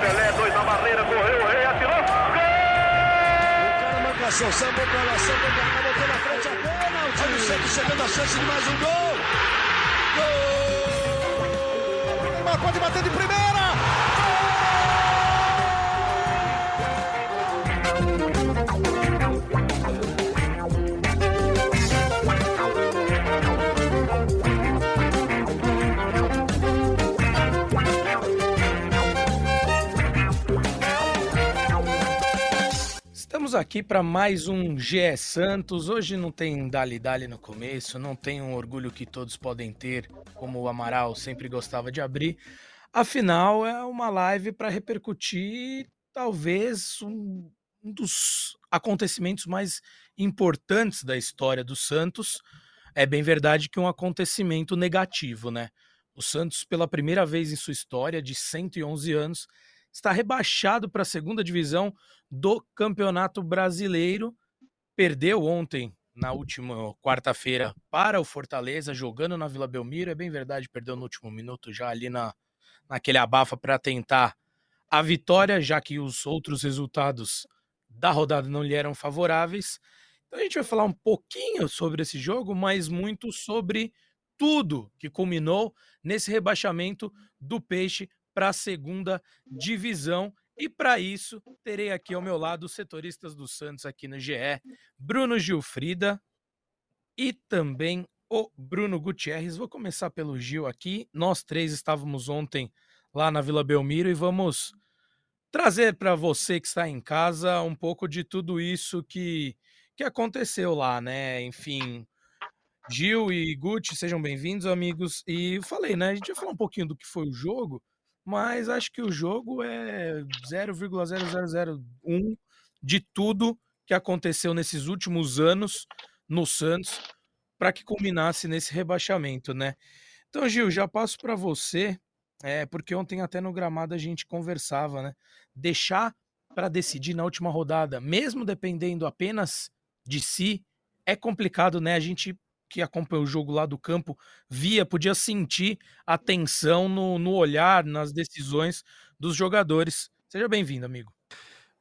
Pelé, dois na barreira, correu, o rei atirou. Gol! O cara marcação, sambou pra lá, sambou pra cá, botou na frente a pênalti. Olha o Santos chegando a chance de mais um gol. Gol! Neymar pode bater de primeira. Estamos aqui para mais um GE Santos. Hoje não tem Dali Dali no começo, não tem um orgulho que todos podem ter, como o Amaral sempre gostava de abrir. Afinal, é uma live para repercutir talvez um, um dos acontecimentos mais importantes da história do Santos. É bem verdade que um acontecimento negativo, né? O Santos, pela primeira vez em sua história, de 111 anos, está rebaixado para a segunda divisão do Campeonato Brasileiro. Perdeu ontem, na última quarta-feira, para o Fortaleza, jogando na Vila Belmiro. É bem verdade, perdeu no último minuto, já ali na, naquele abafa para tentar a vitória, já que os outros resultados da rodada não lhe eram favoráveis. Então a gente vai falar um pouquinho sobre esse jogo, mas muito sobre tudo que culminou nesse rebaixamento do Peixe para a segunda divisão. E para isso, terei aqui ao meu lado os setoristas do Santos aqui no GE, Bruno Gilfrida e também o Bruno Gutierrez. Vou começar pelo Gil aqui. Nós três estávamos ontem lá na Vila Belmiro e vamos trazer para você que está em casa um pouco de tudo isso que, que aconteceu lá, né? Enfim, Gil e Guti, sejam bem-vindos, amigos. E falei, né? A gente vai falar um pouquinho do que foi o jogo, mas acho que o jogo é 0,0001 de tudo que aconteceu nesses últimos anos no Santos para que culminasse nesse rebaixamento, né? Então, Gil, já passo para você, é, porque ontem até no gramado a gente conversava, né? Deixar para decidir na última rodada, mesmo dependendo apenas de si, é complicado, né? A gente que acompanhou o jogo lá do campo via, podia sentir a tensão no, no olhar, nas decisões dos jogadores. Seja bem-vindo, amigo.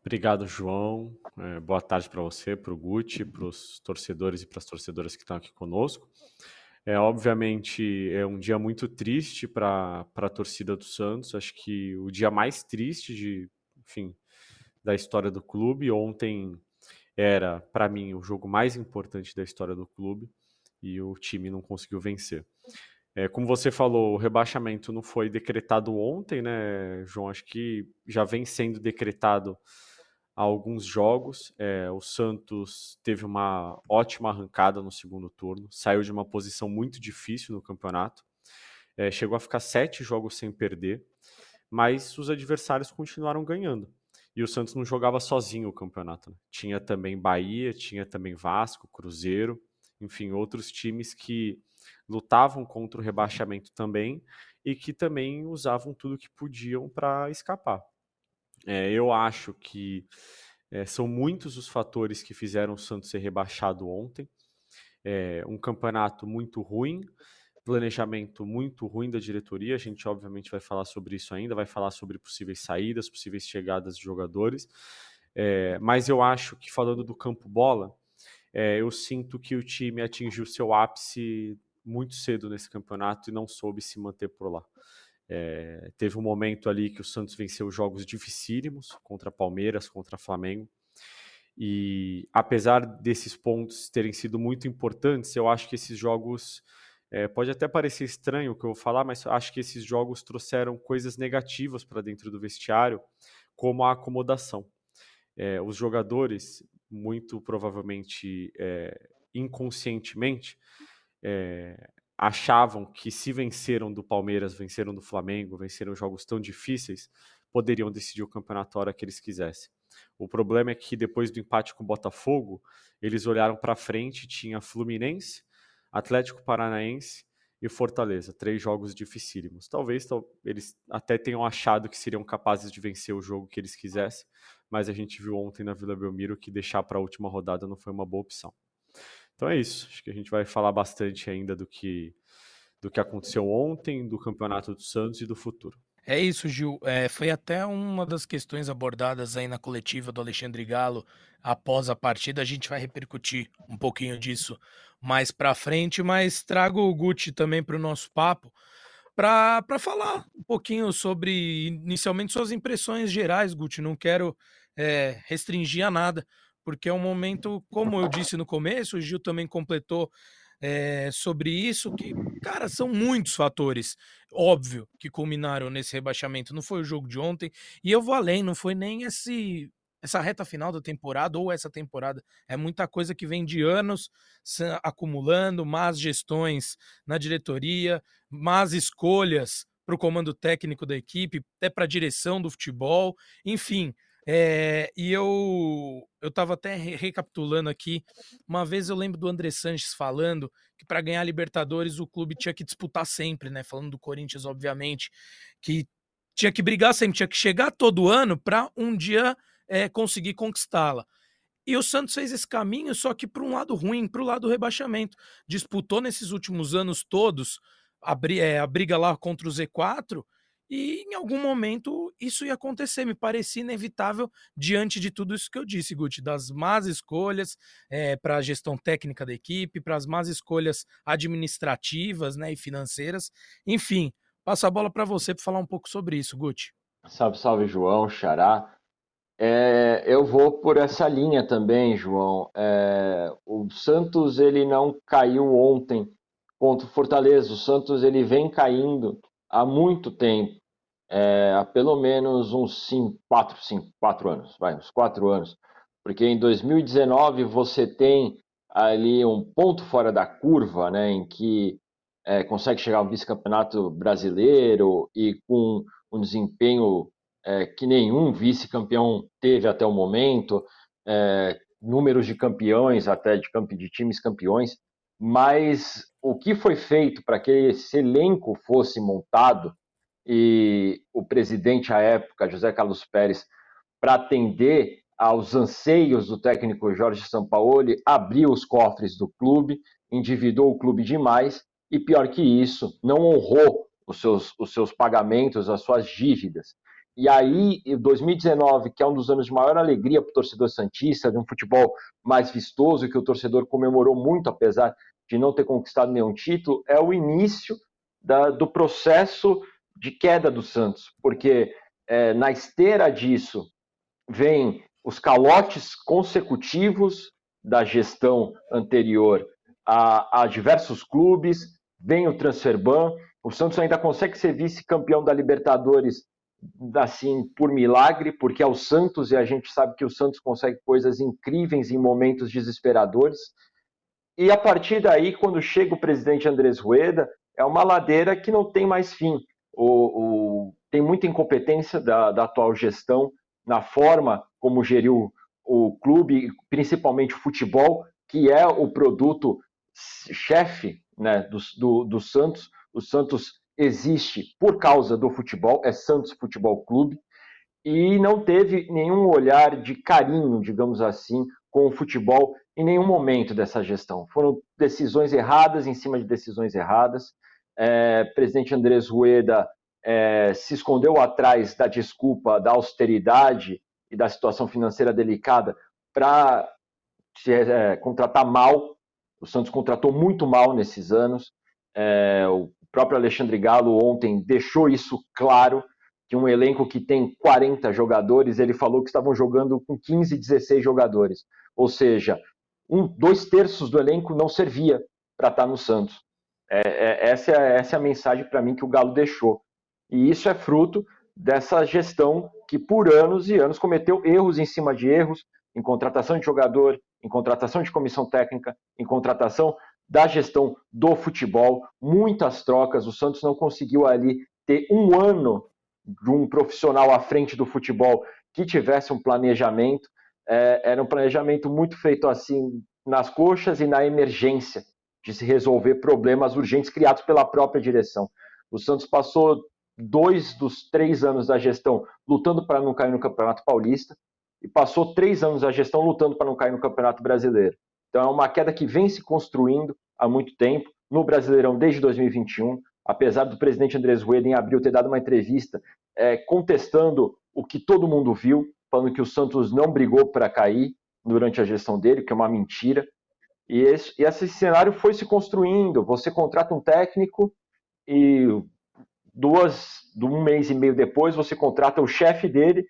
Obrigado, João. É, boa tarde para você, para o Guti, para os torcedores e para as torcedoras que estão aqui conosco. É, obviamente, é um dia muito triste para a torcida do Santos. Acho que o dia mais triste de, enfim, da história do clube. Ontem era, para mim, o jogo mais importante da história do clube e o time não conseguiu vencer. É, como você falou, o rebaixamento não foi decretado ontem, né, João? Acho que já vem sendo decretado há alguns jogos. É, o Santos teve uma ótima arrancada no segundo turno, saiu de uma posição muito difícil no campeonato, é, chegou a ficar sete jogos sem perder, mas os adversários continuaram ganhando. E o Santos não jogava sozinho o campeonato. Né? Tinha também Bahia, tinha também Vasco, Cruzeiro enfim, outros times que lutavam contra o rebaixamento também e que também usavam tudo que podiam para escapar. É, eu acho que é, são muitos os fatores que fizeram o Santos ser rebaixado ontem. É, um campeonato muito ruim, planejamento muito ruim da diretoria. A gente, obviamente, vai falar sobre isso ainda, vai falar sobre possíveis saídas, possíveis chegadas de jogadores. É, mas eu acho que, falando do campo bola, é, eu sinto que o time atingiu seu ápice muito cedo nesse campeonato e não soube se manter por lá. É, teve um momento ali que o Santos venceu jogos dificílimos contra Palmeiras, contra Flamengo. E apesar desses pontos terem sido muito importantes, eu acho que esses jogos. É, pode até parecer estranho o que eu vou falar, mas acho que esses jogos trouxeram coisas negativas para dentro do vestiário, como a acomodação. É, os jogadores muito provavelmente é, inconscientemente, é, achavam que se venceram do Palmeiras, venceram do Flamengo, venceram jogos tão difíceis, poderiam decidir o campeonato a hora que eles quisessem. O problema é que depois do empate com o Botafogo, eles olharam para frente, tinha Fluminense, Atlético Paranaense e Fortaleza, três jogos dificílimos. Talvez eles até tenham achado que seriam capazes de vencer o jogo que eles quisessem, mas a gente viu ontem na Vila Belmiro que deixar para a última rodada não foi uma boa opção. Então é isso. Acho que a gente vai falar bastante ainda do que do que aconteceu ontem, do campeonato do Santos e do futuro. É isso, Gil. É, foi até uma das questões abordadas aí na coletiva do Alexandre Galo após a partida. A gente vai repercutir um pouquinho disso mais para frente, mas trago o Gucci também para o nosso papo para falar um pouquinho sobre, inicialmente, suas impressões gerais, Gucci. Não quero é, restringir a nada, porque é um momento, como eu disse no começo, o Gil também completou é, sobre isso, que, cara, são muitos fatores, óbvio, que culminaram nesse rebaixamento. Não foi o jogo de ontem, e eu vou além, não foi nem esse essa reta final da temporada ou essa temporada. É muita coisa que vem de anos acumulando, más gestões na diretoria, más escolhas para o comando técnico da equipe, até para a direção do futebol, enfim. É, e eu eu estava até recapitulando aqui. Uma vez eu lembro do André Sanches falando que para ganhar a Libertadores o clube tinha que disputar sempre, né? Falando do Corinthians, obviamente, que tinha que brigar sempre, tinha que chegar todo ano para um dia é, conseguir conquistá-la. E o Santos fez esse caminho, só que para um lado ruim, para o lado do rebaixamento. Disputou nesses últimos anos todos a, a briga lá contra o Z4 e em algum momento isso ia acontecer, me parecia inevitável diante de tudo isso que eu disse, Guti, das más escolhas é, para a gestão técnica da equipe, para as más escolhas administrativas né, e financeiras. Enfim, passo a bola para você para falar um pouco sobre isso, Guti. Salve, salve, João, Xará. É, eu vou por essa linha também, João. É, o Santos ele não caiu ontem contra o Fortaleza. O Santos ele vem caindo há muito tempo é, há pelo menos uns 5, 4, 5, 4 anos, vai, uns 4 anos. Porque em 2019 você tem ali um ponto fora da curva, né, em que é, consegue chegar ao vice-campeonato brasileiro e com um desempenho é, que nenhum vice-campeão teve até o momento, é, números de campeões, até de, de times campeões, mas o que foi feito para que esse elenco fosse montado e o presidente à época, José Carlos Pérez, para atender aos anseios do técnico Jorge Sampaoli, abriu os cofres do clube, endividou o clube demais e, pior que isso, não honrou os seus, os seus pagamentos, as suas dívidas. E aí, em 2019, que é um dos anos de maior alegria para o torcedor Santista, de um futebol mais vistoso, que o torcedor comemorou muito, apesar de não ter conquistado nenhum título, é o início da, do processo de queda do Santos, porque é, na esteira disso vem os calotes consecutivos da gestão anterior a, a diversos clubes, vem o transfer ban, o Santos ainda consegue ser vice-campeão da Libertadores assim por milagre, porque é o Santos e a gente sabe que o Santos consegue coisas incríveis em momentos desesperadores. E a partir daí, quando chega o presidente Andrés Rueda, é uma ladeira que não tem mais fim o, o, tem muita incompetência da, da, atual gestão na forma como geriu o clube, principalmente o futebol, que é o produto chefe né, do, do, do Santos. O Santos existe por causa do futebol, é Santos Futebol Clube, e não teve nenhum olhar de carinho, digamos assim, com o futebol em nenhum momento dessa gestão. Foram decisões erradas em cima de decisões erradas é, presidente Andrés Rueda é, se escondeu atrás da desculpa da austeridade e da situação financeira delicada para é, contratar mal. O Santos contratou muito mal nesses anos. É, o próprio Alexandre Galo ontem deixou isso claro, que um elenco que tem 40 jogadores, ele falou que estavam jogando com 15, 16 jogadores. Ou seja, um, dois terços do elenco não servia para estar no Santos. É, é, essa, é, essa é a mensagem para mim que o Galo deixou. E isso é fruto dessa gestão que por anos e anos cometeu erros em cima de erros, em contratação de jogador, em contratação de comissão técnica, em contratação da gestão do futebol, muitas trocas. O Santos não conseguiu ali ter um ano de um profissional à frente do futebol que tivesse um planejamento. É, era um planejamento muito feito assim nas coxas e na emergência de se resolver problemas urgentes criados pela própria direção. O Santos passou dois dos três anos da gestão lutando para não cair no Campeonato Paulista e passou três anos da gestão lutando para não cair no Campeonato Brasileiro. Então é uma queda que vem se construindo há muito tempo. no Brasileirão desde 2021, apesar do presidente Andrés Rueda em abril ter dado uma entrevista é, contestando o que todo mundo viu, falando que o Santos não brigou para cair durante a gestão dele, que é uma mentira. E esse, e esse cenário foi se construindo. Você contrata um técnico e duas, um mês e meio depois você contrata o chefe dele,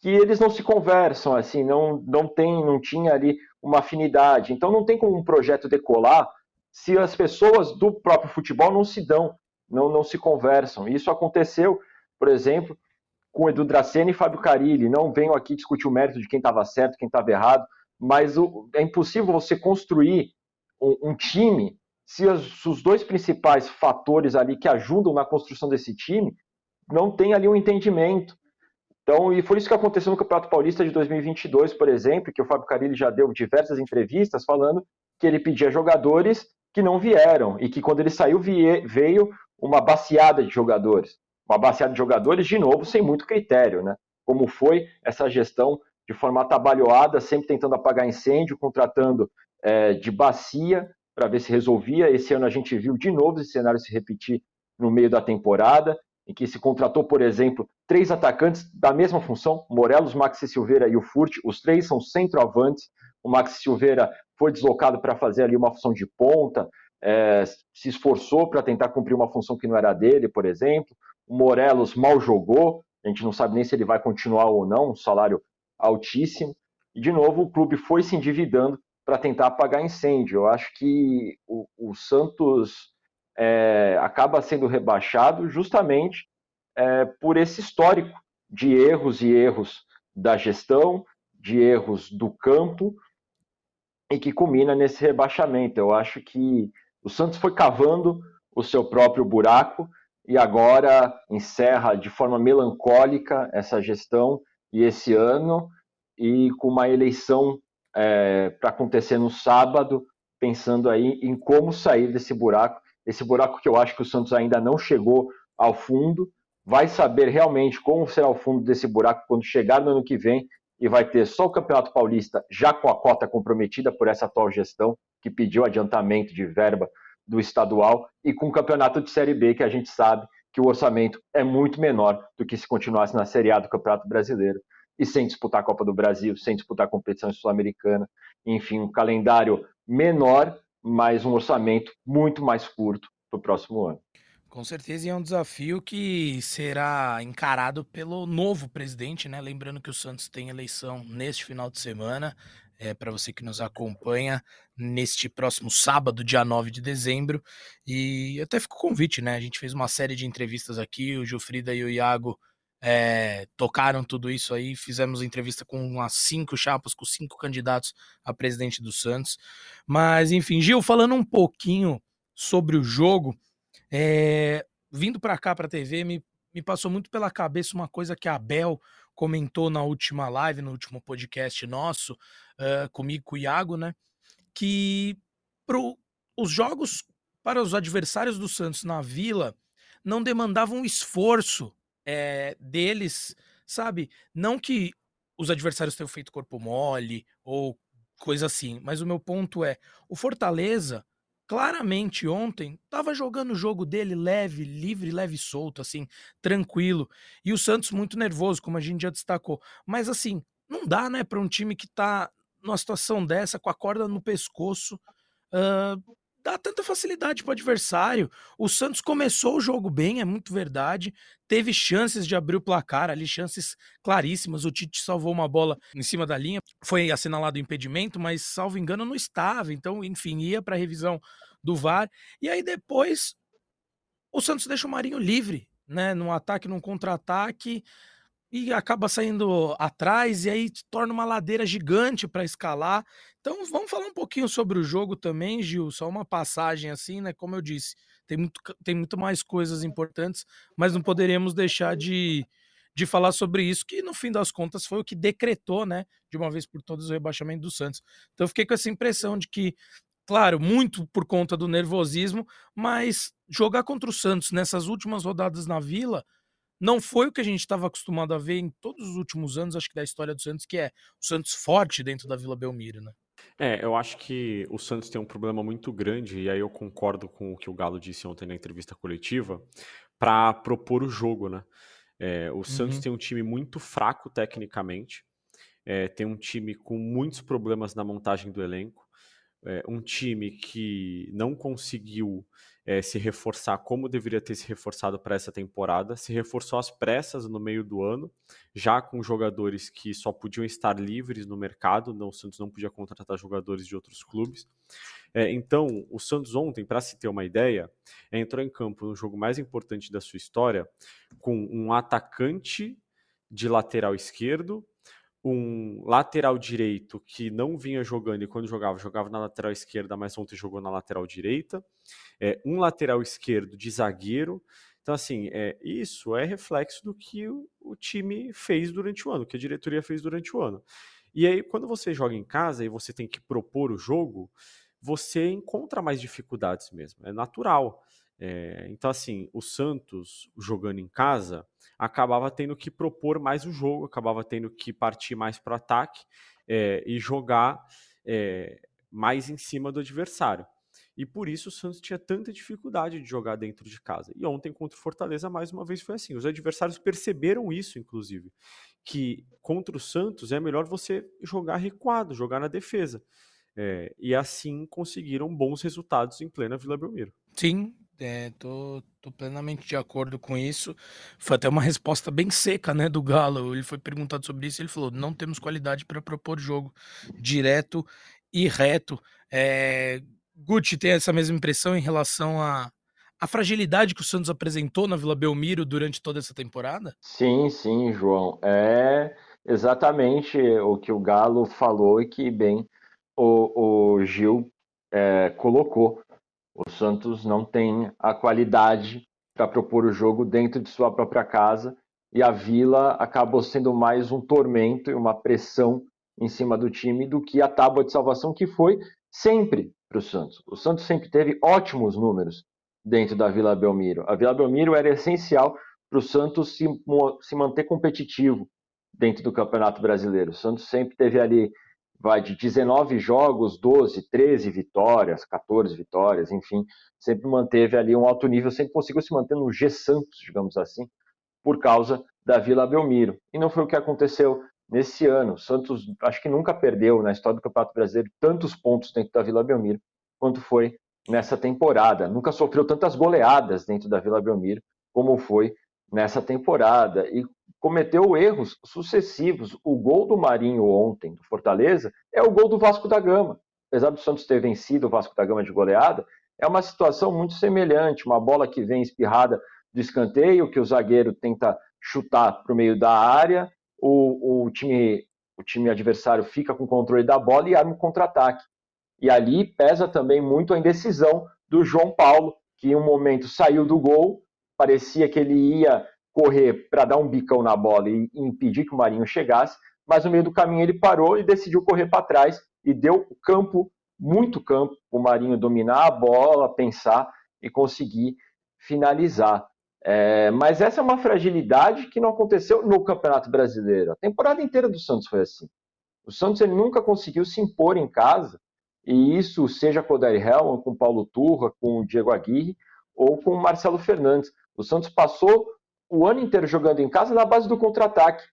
que eles não se conversam, assim, não, não tem, não tinha ali uma afinidade. Então não tem como um projeto decolar se as pessoas do próprio futebol não se dão, não, não se conversam. Isso aconteceu, por exemplo, com Edu Dracena e Fábio Carilli. Não venho aqui discutir o mérito de quem estava certo, quem estava errado, mas o, é impossível você construir um, um time se os, os, dois principais fatores ali que ajudam na construção desse time não tem ali um entendimento. Então, e foi isso que aconteceu no Campeonato Paulista de 2022, por exemplo, que o Fábio Carilli já deu diversas entrevistas falando que ele pedia jogadores que não vieram e que quando ele saiu veio uma baciada de jogadores uma baseada de jogadores, de novo, sem muito critério, né? Como foi essa gestão de forma atabalhoada, sempre tentando apagar incêndio, contratando é, de bacia para ver se resolvia. Esse ano a gente viu de novo esse cenário se repetir no meio da temporada, em que se contratou, por exemplo, três atacantes da mesma função, Morelos, Maxi Silveira e o Furt, os três são centroavantes. O Maxi Silveira foi deslocado para fazer ali uma função de ponta, é, se esforçou para tentar cumprir uma função que não era dele, por exemplo. O Morelos mal jogou, a gente não sabe nem se ele vai continuar ou não, um salário altíssimo. E, de novo, o clube foi se endividando para tentar apagar incêndio. Eu acho que o, o Santos é, acaba sendo rebaixado justamente é, por esse histórico de erros e erros da gestão, de erros do campo, e que culmina nesse rebaixamento. Eu acho que o Santos foi cavando o seu próprio buraco e agora encerra de forma melancólica essa gestão e esse ano, e com uma eleição é, para acontecer no sábado, pensando aí em como sair desse buraco, esse buraco que eu acho que o Santos ainda não chegou ao fundo, vai saber realmente como será o fundo desse buraco quando chegar no ano que vem e vai ter só o Campeonato Paulista já com a cota comprometida por essa atual gestão que pediu adiantamento de verba do estadual e com o campeonato de Série B, que a gente sabe que o orçamento é muito menor do que se continuasse na Série A do Campeonato Brasileiro e sem disputar a Copa do Brasil, sem disputar a competição sul-americana, enfim, um calendário menor, mas um orçamento muito mais curto para o próximo ano. Com certeza, e é um desafio que será encarado pelo novo presidente, né? Lembrando que o Santos tem eleição neste final de semana é, para você que nos acompanha neste próximo sábado, dia 9 de dezembro. E até fica o convite, né? A gente fez uma série de entrevistas aqui, o Gilfrida e o Iago é, tocaram tudo isso aí, fizemos entrevista com umas cinco chapas, com cinco candidatos a presidente do Santos. Mas, enfim, Gil, falando um pouquinho sobre o jogo, é, vindo para cá, para a TV, me, me passou muito pela cabeça uma coisa que a Abel comentou na última live, no último podcast nosso, uh, comigo, com o Iago, né? Que pro, os jogos para os adversários do Santos na Vila não demandavam esforço é, deles, sabe? Não que os adversários tenham feito corpo mole ou coisa assim, mas o meu ponto é: o Fortaleza claramente ontem estava jogando o jogo dele leve, livre, leve solto, assim, tranquilo. E o Santos muito nervoso, como a gente já destacou. Mas assim, não dá, né, para um time que tá numa situação dessa, com a corda no pescoço, uh, dá tanta facilidade para o adversário. O Santos começou o jogo bem, é muito verdade. Teve chances de abrir o placar ali, chances claríssimas. O Tite salvou uma bola em cima da linha. Foi assinalado o impedimento, mas salvo engano não estava. Então, enfim, ia para a revisão do VAR. E aí depois o Santos deixa o Marinho livre, né, num ataque, num contra-ataque e acaba saindo atrás e aí torna uma ladeira gigante para escalar. Então vamos falar um pouquinho sobre o jogo também, Gil, só uma passagem assim, né? Como eu disse, tem muito, tem muito mais coisas importantes, mas não poderíamos deixar de, de falar sobre isso, que no fim das contas foi o que decretou, né, de uma vez por todas o rebaixamento do Santos. Então eu fiquei com essa impressão de que, claro, muito por conta do nervosismo, mas jogar contra o Santos nessas últimas rodadas na Vila não foi o que a gente estava acostumado a ver em todos os últimos anos, acho que da história do Santos, que é o Santos forte dentro da Vila Belmiro, né? É, eu acho que o Santos tem um problema muito grande, e aí eu concordo com o que o Galo disse ontem na entrevista coletiva, para propor o jogo, né? É, o Santos uhum. tem um time muito fraco tecnicamente, é, tem um time com muitos problemas na montagem do elenco, é, um time que não conseguiu é, se reforçar como deveria ter se reforçado para essa temporada, se reforçou às pressas no meio do ano, já com jogadores que só podiam estar livres no mercado, não, o Santos não podia contratar jogadores de outros clubes. É, então, o Santos ontem, para se ter uma ideia, entrou em campo no jogo mais importante da sua história, com um atacante de lateral esquerdo, um lateral direito que não vinha jogando e quando jogava, jogava na lateral esquerda, mas ontem jogou na lateral direita, é, um lateral esquerdo de zagueiro. Então, assim, é, isso é reflexo do que o, o time fez durante o ano, que a diretoria fez durante o ano. E aí, quando você joga em casa e você tem que propor o jogo, você encontra mais dificuldades mesmo, é natural. É, então, assim, o Santos jogando em casa acabava tendo que propor mais o jogo, acabava tendo que partir mais para o ataque é, e jogar é, mais em cima do adversário. E por isso o Santos tinha tanta dificuldade de jogar dentro de casa. E ontem contra o Fortaleza, mais uma vez, foi assim. Os adversários perceberam isso, inclusive. Que contra o Santos é melhor você jogar recuado, jogar na defesa. É, e assim conseguiram bons resultados em plena Vila Belmiro. Sim, é, tô, tô plenamente de acordo com isso. Foi até uma resposta bem seca, né, do Galo. Ele foi perguntado sobre isso, ele falou: não temos qualidade para propor jogo direto e reto. É, Gucci tem essa mesma impressão em relação a a fragilidade que o Santos apresentou na Vila Belmiro durante toda essa temporada? Sim, sim, João. É exatamente o que o Galo falou e que bem o, o Gil é, colocou. O Santos não tem a qualidade para propor o jogo dentro de sua própria casa e a Vila acabou sendo mais um tormento e uma pressão em cima do time do que a tábua de salvação que foi sempre para o Santos. O Santos sempre teve ótimos números dentro da Vila Belmiro. A Vila Belmiro era essencial para o Santos se, se manter competitivo dentro do Campeonato Brasileiro. O Santos sempre teve ali vai de 19 jogos, 12, 13 vitórias, 14 vitórias, enfim, sempre manteve ali um alto nível, sempre conseguiu se manter no G Santos, digamos assim, por causa da Vila Belmiro. E não foi o que aconteceu nesse ano. O Santos acho que nunca perdeu na história do Campeonato Brasileiro tantos pontos dentro da Vila Belmiro quanto foi nessa temporada. Nunca sofreu tantas goleadas dentro da Vila Belmiro como foi nessa temporada. E cometeu erros sucessivos. O gol do Marinho ontem, do Fortaleza, é o gol do Vasco da Gama. Apesar do Santos ter vencido o Vasco da Gama de goleada, é uma situação muito semelhante. Uma bola que vem espirrada do escanteio, que o zagueiro tenta chutar para o meio da área, o, o, time, o time adversário fica com o controle da bola e arma um contra-ataque. E ali pesa também muito a indecisão do João Paulo, que em um momento saiu do gol, parecia que ele ia correr para dar um bicão na bola e, impedir que o Marinho chegasse, mas no meio do caminho ele parou e decidiu correr para trás e deu campo, muito campo, o Marinho dominar a bola, pensar e conseguir finalizar. É, mas essa é uma fragilidade que não aconteceu no Campeonato Brasileiro. A temporada inteira do Santos foi assim. O Santos ele nunca conseguiu se impor em casa, e isso seja com o Dari Helman, com o Paulo Turra, com o Diego Aguirre ou com o Marcelo Fernandes. O Santos passou o ano inteiro jogando em casa na base do contra-ataque.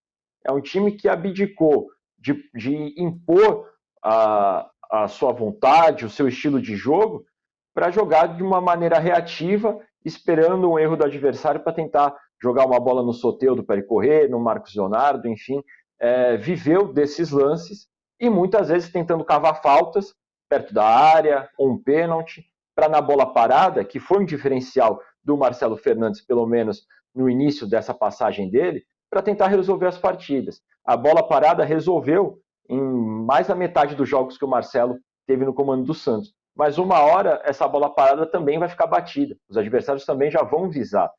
É um time que abdicou de, de impor a, a sua vontade, o seu estilo de jogo, para jogar de uma maneira reativa, esperando um erro do adversário para tentar jogar uma bola no Soteudo para ele correr, no Marcos Leonardo, enfim. É, viveu desses lances e muitas vezes tentando cavar faltas perto da área, um pênalti, para na bola parada, que foi um diferencial do Marcelo Fernandes, pelo menos no início dessa passagem dele, para tentar resolver as partidas. A bola parada resolveu em mais da metade dos jogos que o Marcelo teve no comando do Santos. Mas uma hora essa bola parada também vai ficar batida. Os adversários também já vão visar.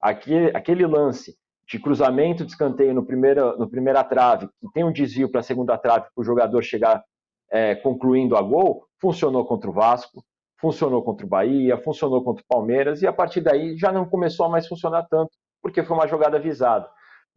Aquele, lance de cruzamento de escanteio no, primeiro, no primeira trave, que tem um desvio para a segunda trave para o jogador chegar é, concluindo a gol, funcionou contra o Vasco, funcionou contra o Bahia, funcionou contra o Palmeiras, e a partir daí já não começou a mais funcionar tanto porque foi uma jogada visada.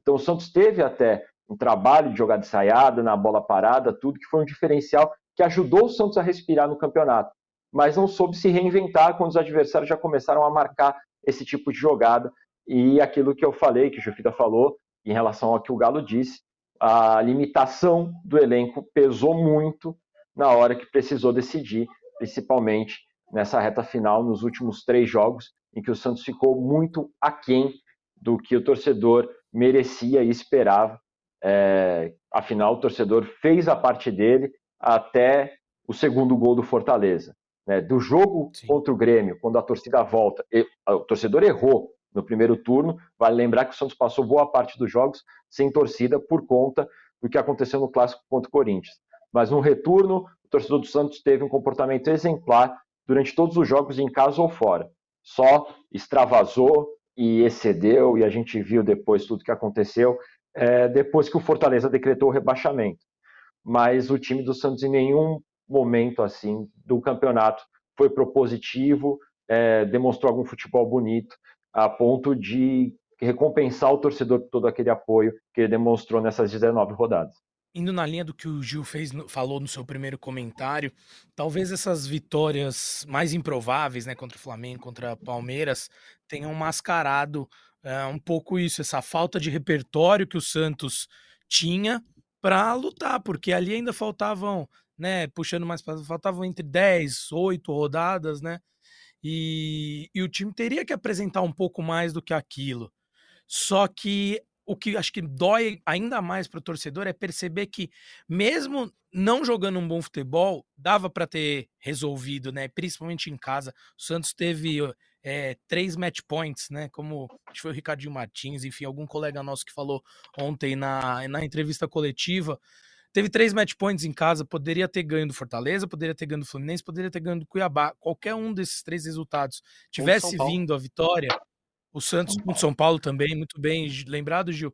Então o Santos teve até um trabalho de jogada ensaiada, na bola parada, tudo que foi um diferencial que ajudou o Santos a respirar no campeonato, mas não soube se reinventar quando os adversários já começaram a marcar esse tipo de jogada. E aquilo que eu falei, que o Jufita falou, em relação ao que o Galo disse, a limitação do elenco pesou muito na hora que precisou decidir, principalmente nessa reta final, nos últimos três jogos, em que o Santos ficou muito aquém do que o torcedor merecia e esperava. É, afinal, o torcedor fez a parte dele até o segundo gol do Fortaleza. Né? Do jogo Sim. contra o Grêmio, quando a torcida volta, o torcedor errou no primeiro turno. Vale lembrar que o Santos passou boa parte dos jogos sem torcida por conta do que aconteceu no clássico contra o Corinthians. Mas no retorno, o torcedor do Santos teve um comportamento exemplar durante todos os jogos, em casa ou fora. Só extravasou e excedeu, e a gente viu depois tudo que aconteceu, é, depois que o Fortaleza decretou o rebaixamento. Mas o time do Santos, em nenhum momento assim do campeonato, foi propositivo, é, demonstrou algum futebol bonito, a ponto de recompensar o torcedor por todo aquele apoio que ele demonstrou nessas 19 rodadas. Indo na linha do que o Gil fez, falou no seu primeiro comentário, talvez essas vitórias mais improváveis, né, contra o Flamengo, contra o Palmeiras, tenham mascarado é, um pouco isso, essa falta de repertório que o Santos tinha para lutar, porque ali ainda faltavam, né, puxando mais para faltavam entre 10, 8 rodadas, né? E, e o time teria que apresentar um pouco mais do que aquilo. Só que o que acho que dói ainda mais para o torcedor é perceber que, mesmo não jogando um bom futebol, dava para ter resolvido, né? Principalmente em casa. O Santos teve é, três match points, né? Como acho que foi o Ricardinho Martins, enfim, algum colega nosso que falou ontem na, na entrevista coletiva. Teve três match points em casa, poderia ter ganho do Fortaleza, poderia ter ganho do Fluminense, poderia ter ganho do Cuiabá. Qualquer um desses três resultados tivesse vindo a vitória, o Santos com São Paulo também, muito bem lembrado, Gil.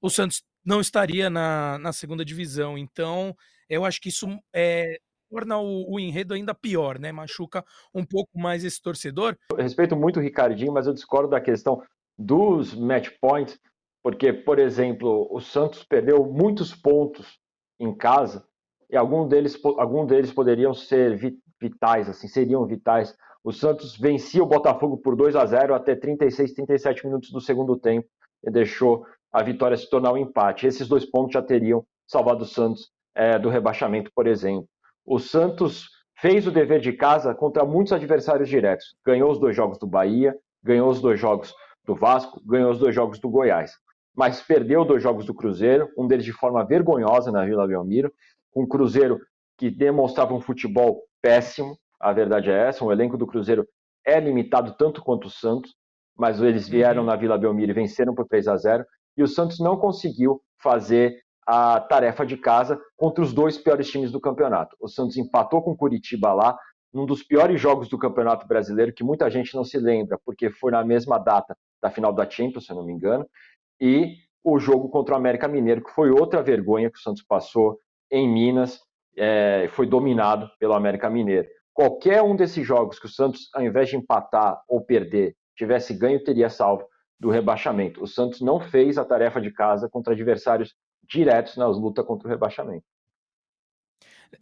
O Santos não estaria na, na segunda divisão. Então, eu acho que isso é, torna o, o, enredo ainda pior, né? Machuca um pouco mais esse torcedor. Eu respeito muito o Ricardinho, mas eu discordo da questão dos match points, porque, por exemplo, o Santos perdeu muitos pontos em casa e algum deles, algum deles poderiam ser vitais, assim, seriam vitais o Santos vencia o Botafogo por 2 a 0 até 36, 37 minutos do segundo tempo e deixou a vitória se tornar um empate. Esses dois pontos já teriam salvado o Santos é, do rebaixamento, por exemplo. O Santos fez o dever de casa contra muitos adversários diretos. Ganhou os dois jogos do Bahia, ganhou os dois jogos do Vasco, ganhou os dois jogos do Goiás. Mas perdeu dois jogos do Cruzeiro, um deles de forma vergonhosa na Vila Belmiro, um Cruzeiro que demonstrava um futebol péssimo, a verdade é essa, o elenco do Cruzeiro é limitado tanto quanto o Santos, mas eles vieram uhum. na Vila Belmiro e venceram por 3 a 0 e o Santos não conseguiu fazer a tarefa de casa contra os dois piores times do campeonato. O Santos empatou com o Curitiba lá, num dos piores jogos do Campeonato Brasileiro, que muita gente não se lembra, porque foi na mesma data da final da Champions, se eu não me engano, e o jogo contra o América Mineiro, que foi outra vergonha que o Santos passou em Minas, é, foi dominado pelo América Mineiro. Qualquer um desses jogos que o Santos, ao invés de empatar ou perder, tivesse ganho, teria salvo do rebaixamento. O Santos não fez a tarefa de casa contra adversários diretos nas lutas contra o rebaixamento.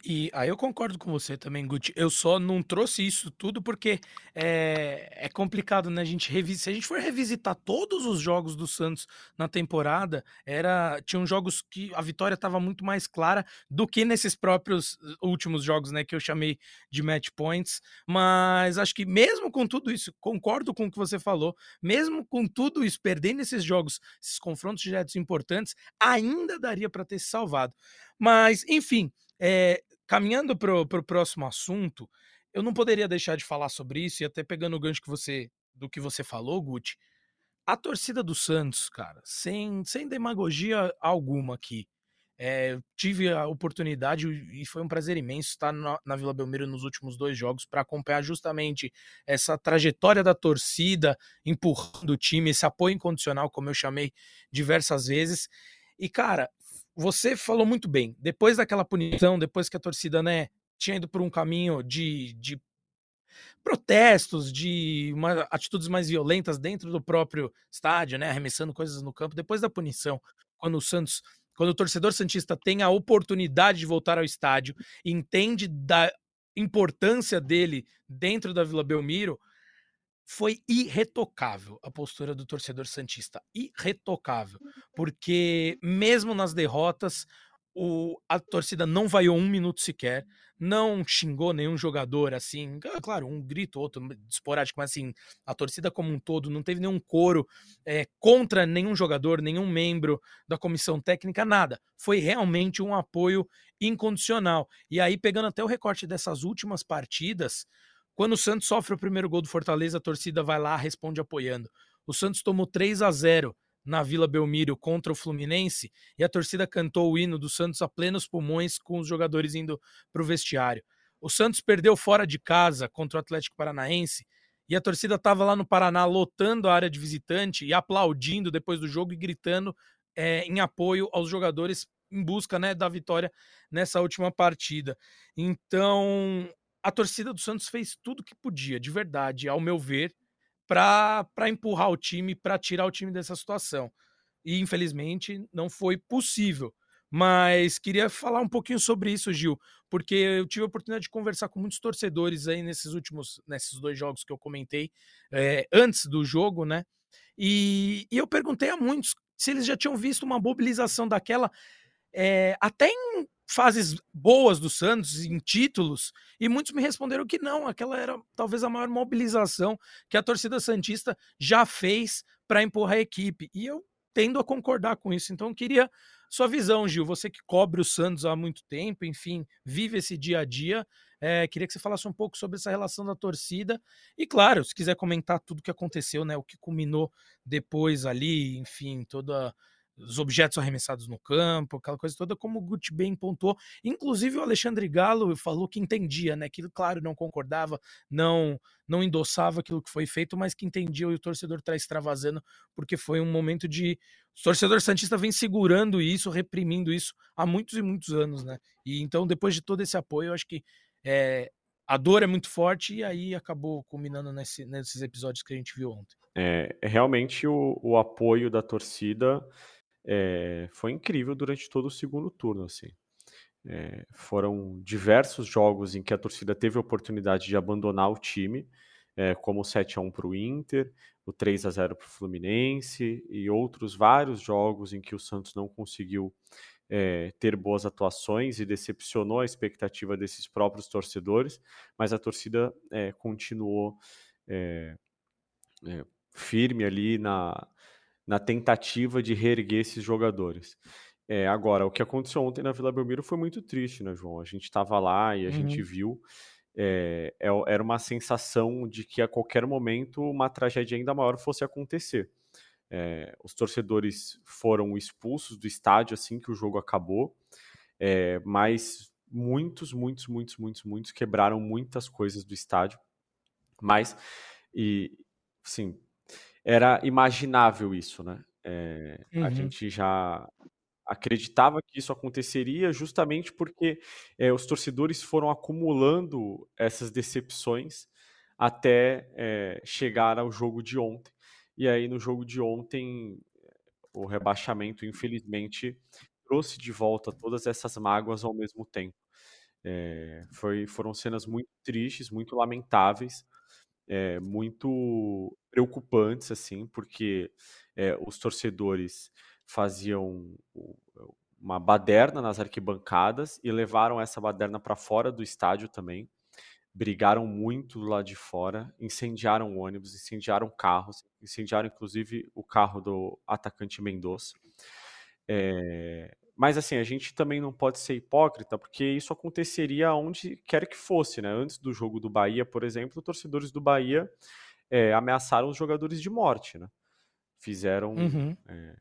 E aí eu concordo com você também, Guti. Eu só não trouxe isso tudo porque é, é complicado, né? A gente revis... Se a gente for revisitar todos os jogos do Santos na temporada, era tinham jogos que a vitória estava muito mais clara do que nesses próprios uh, últimos jogos, né? Que eu chamei de match points. Mas acho que mesmo com tudo isso, concordo com o que você falou, mesmo com tudo isso, perdendo esses jogos, esses confrontos diretos importantes, ainda daria para ter se salvado. Mas, enfim, é, caminhando para o próximo assunto, eu não poderia deixar de falar sobre isso, e até pegando o gancho que você, do que você falou, Guti, a torcida do Santos, cara, sem, sem demagogia alguma aqui, é, tive a oportunidade e foi um prazer imenso estar na, na Vila Belmiro nos últimos dois jogos para acompanhar justamente essa trajetória da torcida empurrando o time, esse apoio incondicional, como eu chamei diversas vezes. E, cara, você falou muito bem. Depois daquela punição, depois que a torcida, né, tinha ido por um caminho de, de protestos, de uma, atitudes mais violentas dentro do próprio estádio, né, arremessando coisas no campo, depois da punição, quando o Santos quando o torcedor Santista tem a oportunidade de voltar ao estádio, entende da importância dele dentro da Vila Belmiro, foi irretocável a postura do torcedor Santista. Irretocável. Porque mesmo nas derrotas, o, a torcida não vaiou um minuto sequer, não xingou nenhum jogador assim, claro, um grito, outro esporádico, mas assim, a torcida como um todo não teve nenhum coro é, contra nenhum jogador, nenhum membro da comissão técnica, nada. Foi realmente um apoio incondicional. E aí, pegando até o recorte dessas últimas partidas, quando o Santos sofre o primeiro gol do Fortaleza, a torcida vai lá, responde apoiando. O Santos tomou 3 a 0 na Vila Belmiro contra o Fluminense e a torcida cantou o hino do Santos a plenos pulmões com os jogadores indo para o vestiário. O Santos perdeu fora de casa contra o Atlético Paranaense e a torcida estava lá no Paraná lotando a área de visitante e aplaudindo depois do jogo e gritando é, em apoio aos jogadores em busca né, da vitória nessa última partida. Então, a torcida do Santos fez tudo que podia, de verdade, ao meu ver, para empurrar o time, para tirar o time dessa situação. E infelizmente não foi possível. Mas queria falar um pouquinho sobre isso, Gil, porque eu tive a oportunidade de conversar com muitos torcedores aí nesses últimos, nesses dois jogos que eu comentei, é, antes do jogo, né? E, e, eu perguntei a muitos se eles já tinham visto uma mobilização daquela, é, até em fases boas do Santos, em títulos, e muitos me responderam que não, aquela era talvez a maior mobilização que a torcida Santista já fez para empurrar a equipe. E eu tendo a concordar com isso. Então, queria sua visão, Gil, você que cobre o Santos há muito tempo, enfim, vive esse dia a dia. É, queria que você falasse um pouco sobre essa relação da torcida. E, claro, se quiser comentar tudo que aconteceu, né? O que culminou depois ali, enfim, toda os objetos arremessados no campo, aquela coisa toda, como o Guti bem pontuou. Inclusive o Alexandre Galo falou que entendia, né? Que, claro, não concordava, não não endossava aquilo que foi feito, mas que entendia e o torcedor está extravasando, porque foi um momento de. O torcedor Santista vem segurando isso, reprimindo isso há muitos e muitos anos, né? E então, depois de todo esse apoio, eu acho que é, a dor é muito forte e aí acabou culminando nesse, nesses episódios que a gente viu ontem. É, realmente o, o apoio da torcida é, foi incrível durante todo o segundo turno, assim. É, foram diversos jogos em que a torcida teve a oportunidade de abandonar o time, é, como o 7 a 1 para o Inter, o 3 a 0 para o Fluminense e outros vários jogos em que o Santos não conseguiu é, ter boas atuações e decepcionou a expectativa desses próprios torcedores, mas a torcida continuou firme ali na, na tentativa de reerguer esses jogadores. É, agora, o que aconteceu ontem na Vila Belmiro foi muito triste, né, João? A gente estava lá e a uhum. gente viu. É, era uma sensação de que a qualquer momento uma tragédia ainda maior fosse acontecer. É, os torcedores foram expulsos do estádio assim que o jogo acabou, é, mas muitos, muitos, muitos, muitos, muitos quebraram muitas coisas do estádio. Mas, e, sim, era imaginável isso, né? É, uhum. A gente já acreditava que isso aconteceria justamente porque é, os torcedores foram acumulando essas decepções até é, chegar ao jogo de ontem. E aí, no jogo de ontem, o rebaixamento, infelizmente, trouxe de volta todas essas mágoas ao mesmo tempo. É, foi, foram cenas muito tristes, muito lamentáveis é, muito preocupantes, assim, porque é, os torcedores faziam uma baderna nas arquibancadas e levaram essa baderna para fora do estádio também. Brigaram muito lá de fora, incendiaram ônibus, incendiaram carros, incendiaram inclusive o carro do atacante Mendonça. É, mas assim, a gente também não pode ser hipócrita, porque isso aconteceria onde quer que fosse, né? Antes do jogo do Bahia, por exemplo, torcedores do Bahia é, ameaçaram os jogadores de morte, né? Fizeram uhum. é,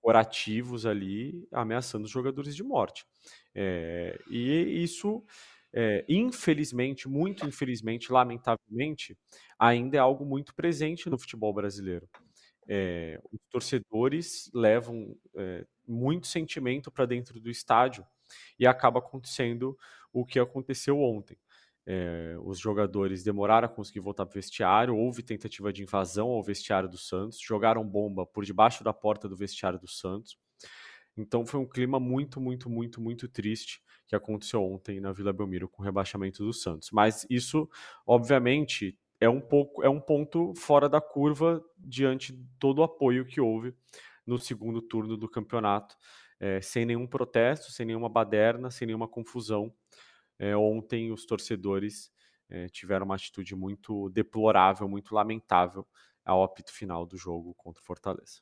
orativos ali ameaçando os jogadores de morte. É, e isso, é, infelizmente, muito infelizmente, lamentavelmente, ainda é algo muito presente no futebol brasileiro. É, os torcedores levam é, muito sentimento para dentro do estádio e acaba acontecendo o que aconteceu ontem. É, os jogadores demoraram a conseguir voltar para o vestiário, houve tentativa de invasão ao vestiário do Santos, jogaram bomba por debaixo da porta do vestiário do Santos. Então foi um clima muito, muito, muito, muito triste que aconteceu ontem na Vila Belmiro com o rebaixamento do Santos. Mas isso, obviamente, é um pouco é um ponto fora da curva diante de todo o apoio que houve no segundo turno do campeonato, é, sem nenhum protesto, sem nenhuma baderna, sem nenhuma confusão. É, ontem os torcedores é, tiveram uma atitude muito deplorável, muito lamentável ao apito final do jogo contra o Fortaleza.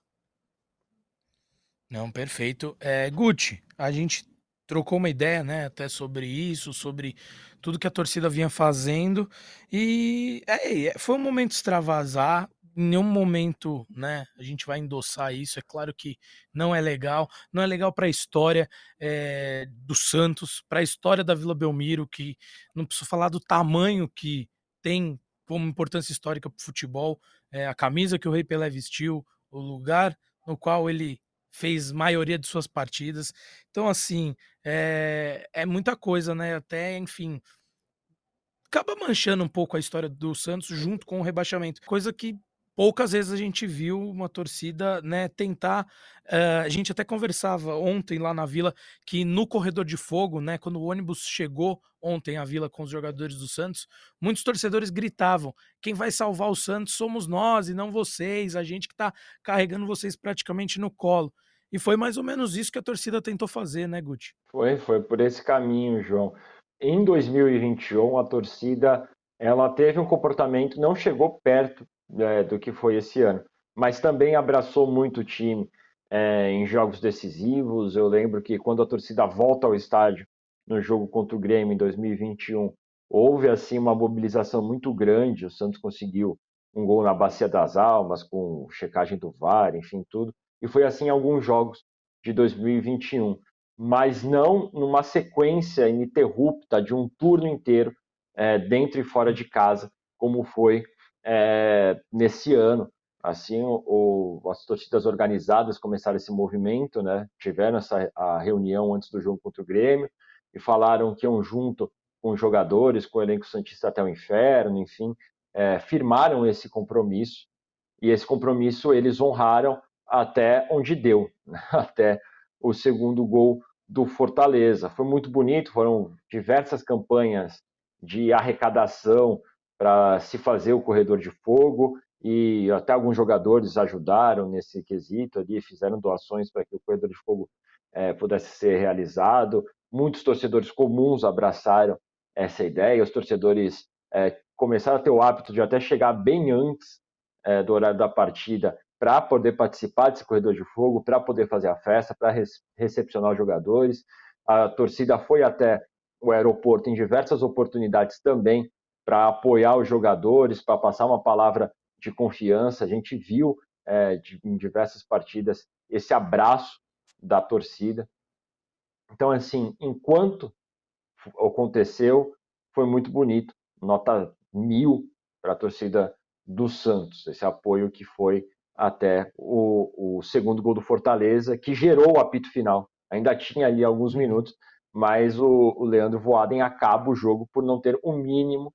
Não, perfeito. É, Gucci, a gente trocou uma ideia, né, até sobre isso, sobre tudo que a torcida vinha fazendo e é, é foi um momento extravasar. Em nenhum momento, né, a gente vai endossar isso. É claro que não é legal, não é legal para a história é, do Santos, para a história da Vila Belmiro, que não preciso falar do tamanho que tem como importância histórica para o futebol, é, a camisa que o Rei Pelé vestiu, o lugar no qual ele fez maioria de suas partidas. Então, assim, é, é muita coisa, né? Até, enfim, acaba manchando um pouco a história do Santos junto com o rebaixamento. Coisa que poucas vezes a gente viu uma torcida né, tentar. Uh, a gente até conversava ontem lá na vila que no corredor de fogo, né, quando o ônibus chegou ontem à vila com os jogadores do Santos, muitos torcedores gritavam: quem vai salvar o Santos somos nós e não vocês, a gente que está carregando vocês praticamente no colo. E foi mais ou menos isso que a torcida tentou fazer, né, Guti? Foi, foi por esse caminho, João. Em 2021, a torcida ela teve um comportamento, não chegou perto é, do que foi esse ano, mas também abraçou muito o time é, em jogos decisivos. Eu lembro que quando a torcida volta ao estádio no jogo contra o Grêmio em 2021, houve assim uma mobilização muito grande. O Santos conseguiu um gol na Bacia das Almas, com checagem do VAR, enfim, tudo. E foi assim em alguns jogos de 2021, mas não numa sequência ininterrupta de um turno inteiro é, dentro e fora de casa, como foi é, nesse ano. Assim, o, as torcidas organizadas começaram esse movimento, né? tiveram essa a reunião antes do jogo contra o Grêmio e falaram que iam junto com os jogadores, com o elenco Santista até o inferno, enfim, é, firmaram esse compromisso e esse compromisso eles honraram até onde deu, né? até o segundo gol do Fortaleza. Foi muito bonito, foram diversas campanhas de arrecadação para se fazer o corredor de fogo e até alguns jogadores ajudaram nesse quesito ali, fizeram doações para que o corredor de fogo é, pudesse ser realizado. Muitos torcedores comuns abraçaram essa ideia, os torcedores é, começaram a ter o hábito de até chegar bem antes é, do horário da partida para poder participar desse corredor de fogo, para poder fazer a festa, para recepcionar os jogadores. A torcida foi até o aeroporto em diversas oportunidades também para apoiar os jogadores, para passar uma palavra de confiança. A gente viu é, de, em diversas partidas esse abraço da torcida. Então, assim, enquanto aconteceu, foi muito bonito. Nota mil para a torcida do Santos, esse apoio que foi até o, o, segundo gol do Fortaleza, que gerou o apito final. Ainda tinha ali alguns minutos, mas o, o Leandro Voaden acaba o jogo por não ter o um mínimo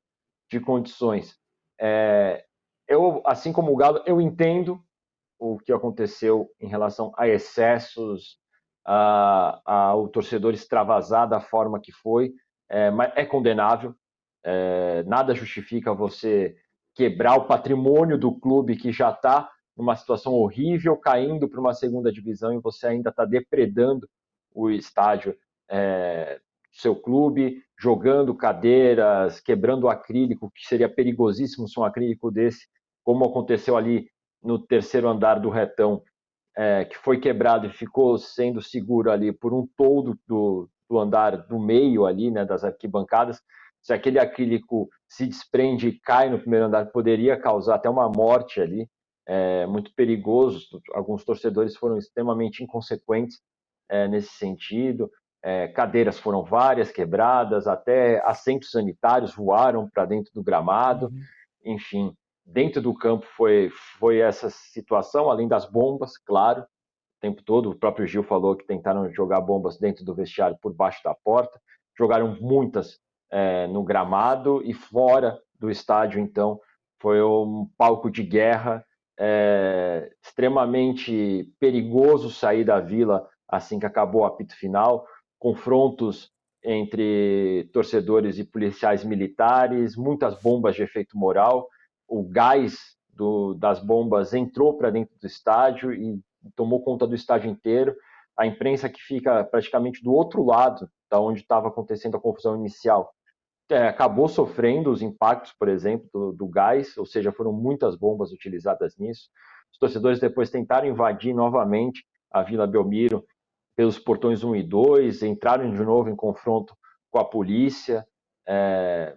de condições. É, eu, assim como o Galo, eu entendo o que aconteceu em relação a excessos, ao torcedor extravasar da forma que foi, é, mas é condenável. É, nada justifica você quebrar o patrimônio do clube que já está numa situação horrível, caindo para uma segunda divisão e você ainda está depredando o estádio é, seu clube, jogando cadeiras, quebrando acrílico, que seria perigosíssimo se um acrílico desse, como aconteceu ali no terceiro andar do retão, é, que foi quebrado e ficou sendo seguro ali por um todo do, do andar do meio ali, né, das arquibancadas. Se aquele acrílico se desprende e cai no primeiro andar, poderia causar até uma morte ali é, muito perigoso. Alguns torcedores foram extremamente inconsequentes é, nesse sentido. É, cadeiras foram várias quebradas, até assentos sanitários voaram para dentro do gramado. Uhum. Enfim, dentro do campo foi, foi essa situação, além das bombas, claro, o tempo todo. O próprio Gil falou que tentaram jogar bombas dentro do vestiário por baixo da porta. Jogaram muitas é, no gramado e fora do estádio, então, foi um palco de guerra é extremamente perigoso sair da vila assim que acabou o apito final, confrontos entre torcedores e policiais militares, muitas bombas de efeito moral, o gás do, das bombas entrou para dentro do estádio e tomou conta do estádio inteiro. A imprensa que fica praticamente do outro lado da onde estava acontecendo a confusão inicial é, acabou sofrendo os impactos, por exemplo, do, do, gás, ou seja, foram muitas bombas utilizadas nisso. Os torcedores depois tentaram invadir novamente a Vila Belmiro pelos portões 1 e 2, entraram de novo em confronto com a polícia, é,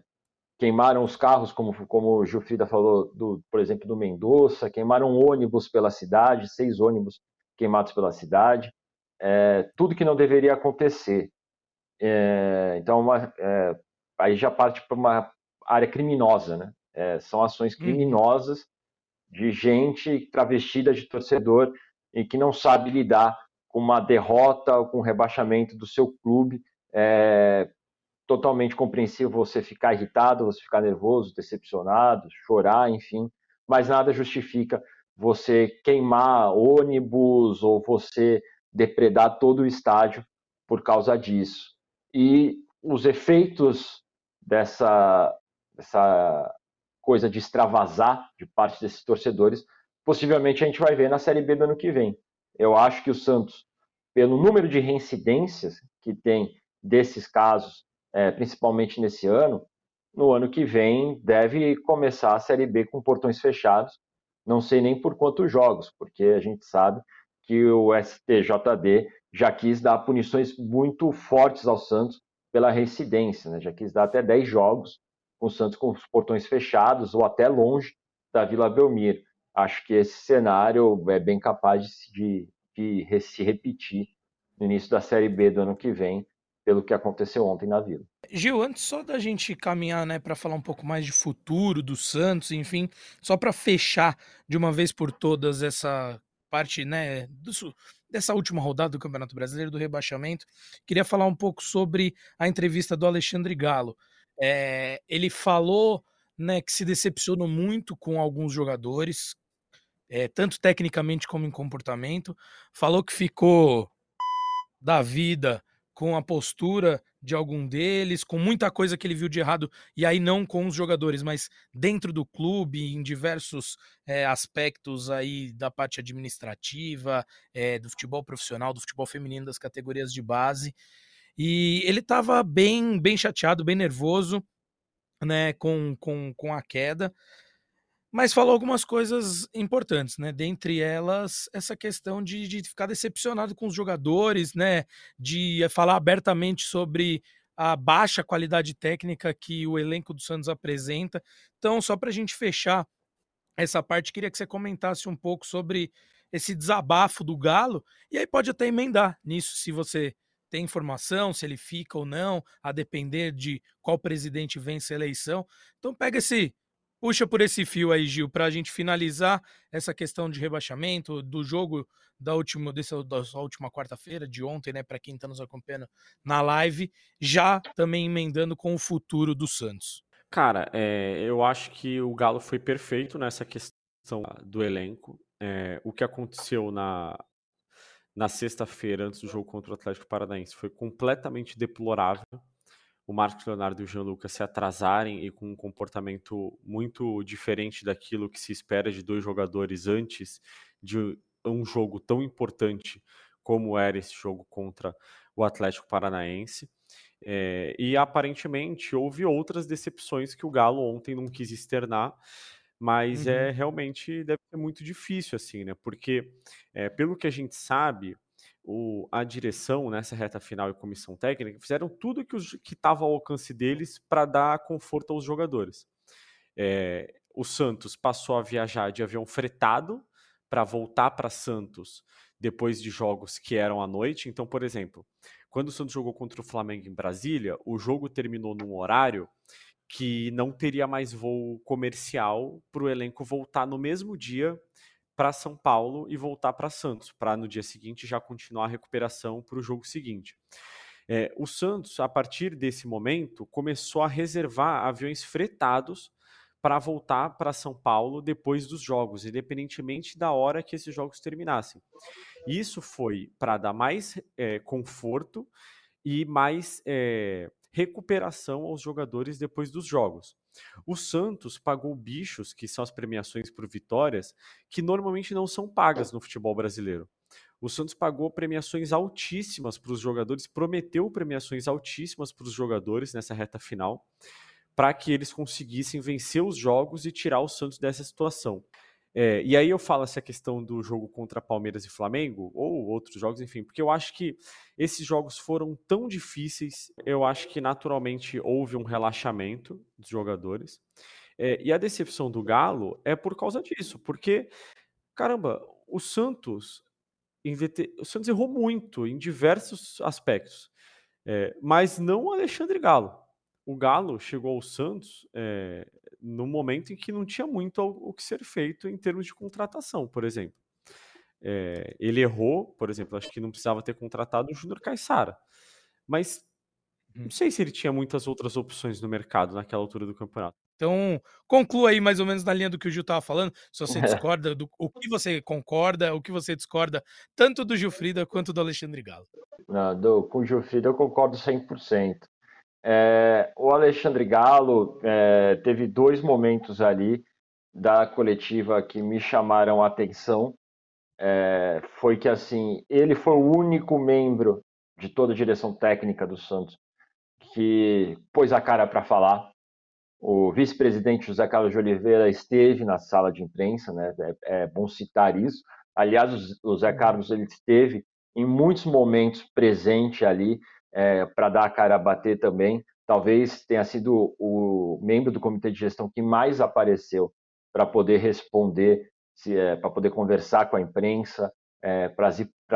queimaram os carros, como, como o Gilfrida falou, do, por exemplo, do Mendoza, queimaram ônibus pela cidade, seis ônibus queimados pela cidade, é, tudo que não deveria acontecer. É, então, uma, é, aí já parte para uma área criminosa, né? É, são ações uhum. criminosas de gente travestida de torcedor e que não sabe lidar com uma derrota ou com um rebaixamento do seu clube. É totalmente compreensível você ficar irritado, você ficar nervoso, decepcionado, chorar, enfim, mas nada justifica você queimar ônibus ou você depredar todo o estádio por causa disso. E os efeitos dessa, dessa coisa de extravasar de parte desses torcedores, possivelmente a gente vai ver na Série B do ano que vem. Eu acho que o Santos, pelo número de reincidências que tem desses casos, é, principalmente nesse ano, no ano que vem deve começar a Série B com portões fechados. Não sei nem por quantos jogos, porque a gente sabe que o STJD já quis dar punições muito fortes ao Santos pela reincidência, né? já quis dar até 10 jogos com o Santos com os portões fechados ou até longe da Vila Belmiro. Acho que esse cenário é bem capaz de, de, se repetir no início da Série B do ano que vem, pelo que aconteceu ontem na Vila. Gil, antes só da gente caminhar, né, para falar um pouco mais de futuro do Santos, enfim, só para fechar de uma vez por todas essa parte, né, do, dessa última rodada do Campeonato Brasileiro, do rebaixamento, queria falar um pouco sobre a entrevista do Alexandre Galo. É, ele falou né, que se decepcionou muito com alguns jogadores, é, tanto tecnicamente como em comportamento. Falou que ficou da vida com a postura de algum deles, com muita coisa que ele viu de errado, e aí não com os jogadores, mas dentro do clube, em diversos é, aspectos aí da parte administrativa, é, do futebol profissional, do futebol feminino, das categorias de base. E ele estava bem, bem chateado, bem nervoso, né, com, com, com a queda mas falou algumas coisas importantes, né? Dentre elas, essa questão de, de ficar decepcionado com os jogadores, né? De falar abertamente sobre a baixa qualidade técnica que o elenco do Santos apresenta. Então, só para a gente fechar essa parte, queria que você comentasse um pouco sobre esse desabafo do Galo, e aí pode até emendar nisso, se você tem informação, se ele fica ou não, a depender de qual presidente vence a eleição. Então, pega esse puxa por esse fio aí, Gil, para a gente finalizar essa questão de rebaixamento do jogo da última, dessa, última quarta-feira, de ontem, né, para quem está nos acompanhando na live, já também emendando com o futuro do Santos. Cara, é, eu acho que o Galo foi perfeito nessa questão do elenco. É, o que aconteceu na, na sexta-feira, antes do jogo contra o Atlético Paranaense, foi completamente deplorável o Marcos Leonardo e o Jean Lucas se atrasarem e com um comportamento muito diferente daquilo que se espera de dois jogadores antes de um jogo tão importante como era esse jogo contra o Atlético Paranaense. É, e aparentemente houve outras decepções que o Galo ontem não quis externar, mas é uhum. é realmente deve ser muito difícil assim, né? Porque é, pelo que a gente sabe, o, a direção nessa reta final e comissão técnica fizeram tudo que estava ao alcance deles para dar conforto aos jogadores. É, o Santos passou a viajar de avião fretado para voltar para Santos depois de jogos que eram à noite. Então, por exemplo, quando o Santos jogou contra o Flamengo em Brasília, o jogo terminou num horário que não teria mais voo comercial para o elenco voltar no mesmo dia para São Paulo e voltar para Santos, para no dia seguinte já continuar a recuperação para o jogo seguinte. É, o Santos, a partir desse momento, começou a reservar aviões fretados para voltar para São Paulo depois dos jogos, independentemente da hora que esses jogos terminassem. Isso foi para dar mais é, conforto e mais é, recuperação aos jogadores depois dos jogos. O Santos pagou bichos, que são as premiações por vitórias, que normalmente não são pagas no futebol brasileiro. O Santos pagou premiações altíssimas para os jogadores, prometeu premiações altíssimas para os jogadores nessa reta final, para que eles conseguissem vencer os jogos e tirar o Santos dessa situação. É, e aí eu falo essa questão do jogo contra Palmeiras e Flamengo, ou outros jogos, enfim, porque eu acho que esses jogos foram tão difíceis, eu acho que naturalmente houve um relaxamento dos jogadores. É, e a decepção do Galo é por causa disso, porque, caramba, o Santos, o Santos errou muito em diversos aspectos, é, mas não o Alexandre Galo o Galo chegou ao Santos é, no momento em que não tinha muito o que ser feito em termos de contratação, por exemplo. É, ele errou, por exemplo, acho que não precisava ter contratado o Júnior Caixara, mas não sei se ele tinha muitas outras opções no mercado naquela altura do campeonato. Então, conclua aí mais ou menos na linha do que o Gil estava falando, se você discorda, do, o que você concorda, o que você discorda, tanto do Gilfrida quanto do Alexandre Galo. Não, do, com o Gilfrida eu concordo 100%. É, o Alexandre Galo é, teve dois momentos ali da coletiva que me chamaram a atenção. É, foi que assim ele foi o único membro de toda a direção técnica do Santos que pôs a cara para falar. O vice-presidente José Carlos de Oliveira esteve na sala de imprensa, né? É, é bom citar isso. Aliás, o José Carlos ele esteve em muitos momentos presente ali é, para dar a cara a bater também. Talvez tenha sido o membro do comitê de gestão que mais apareceu para poder responder, é, para poder conversar com a imprensa, é, para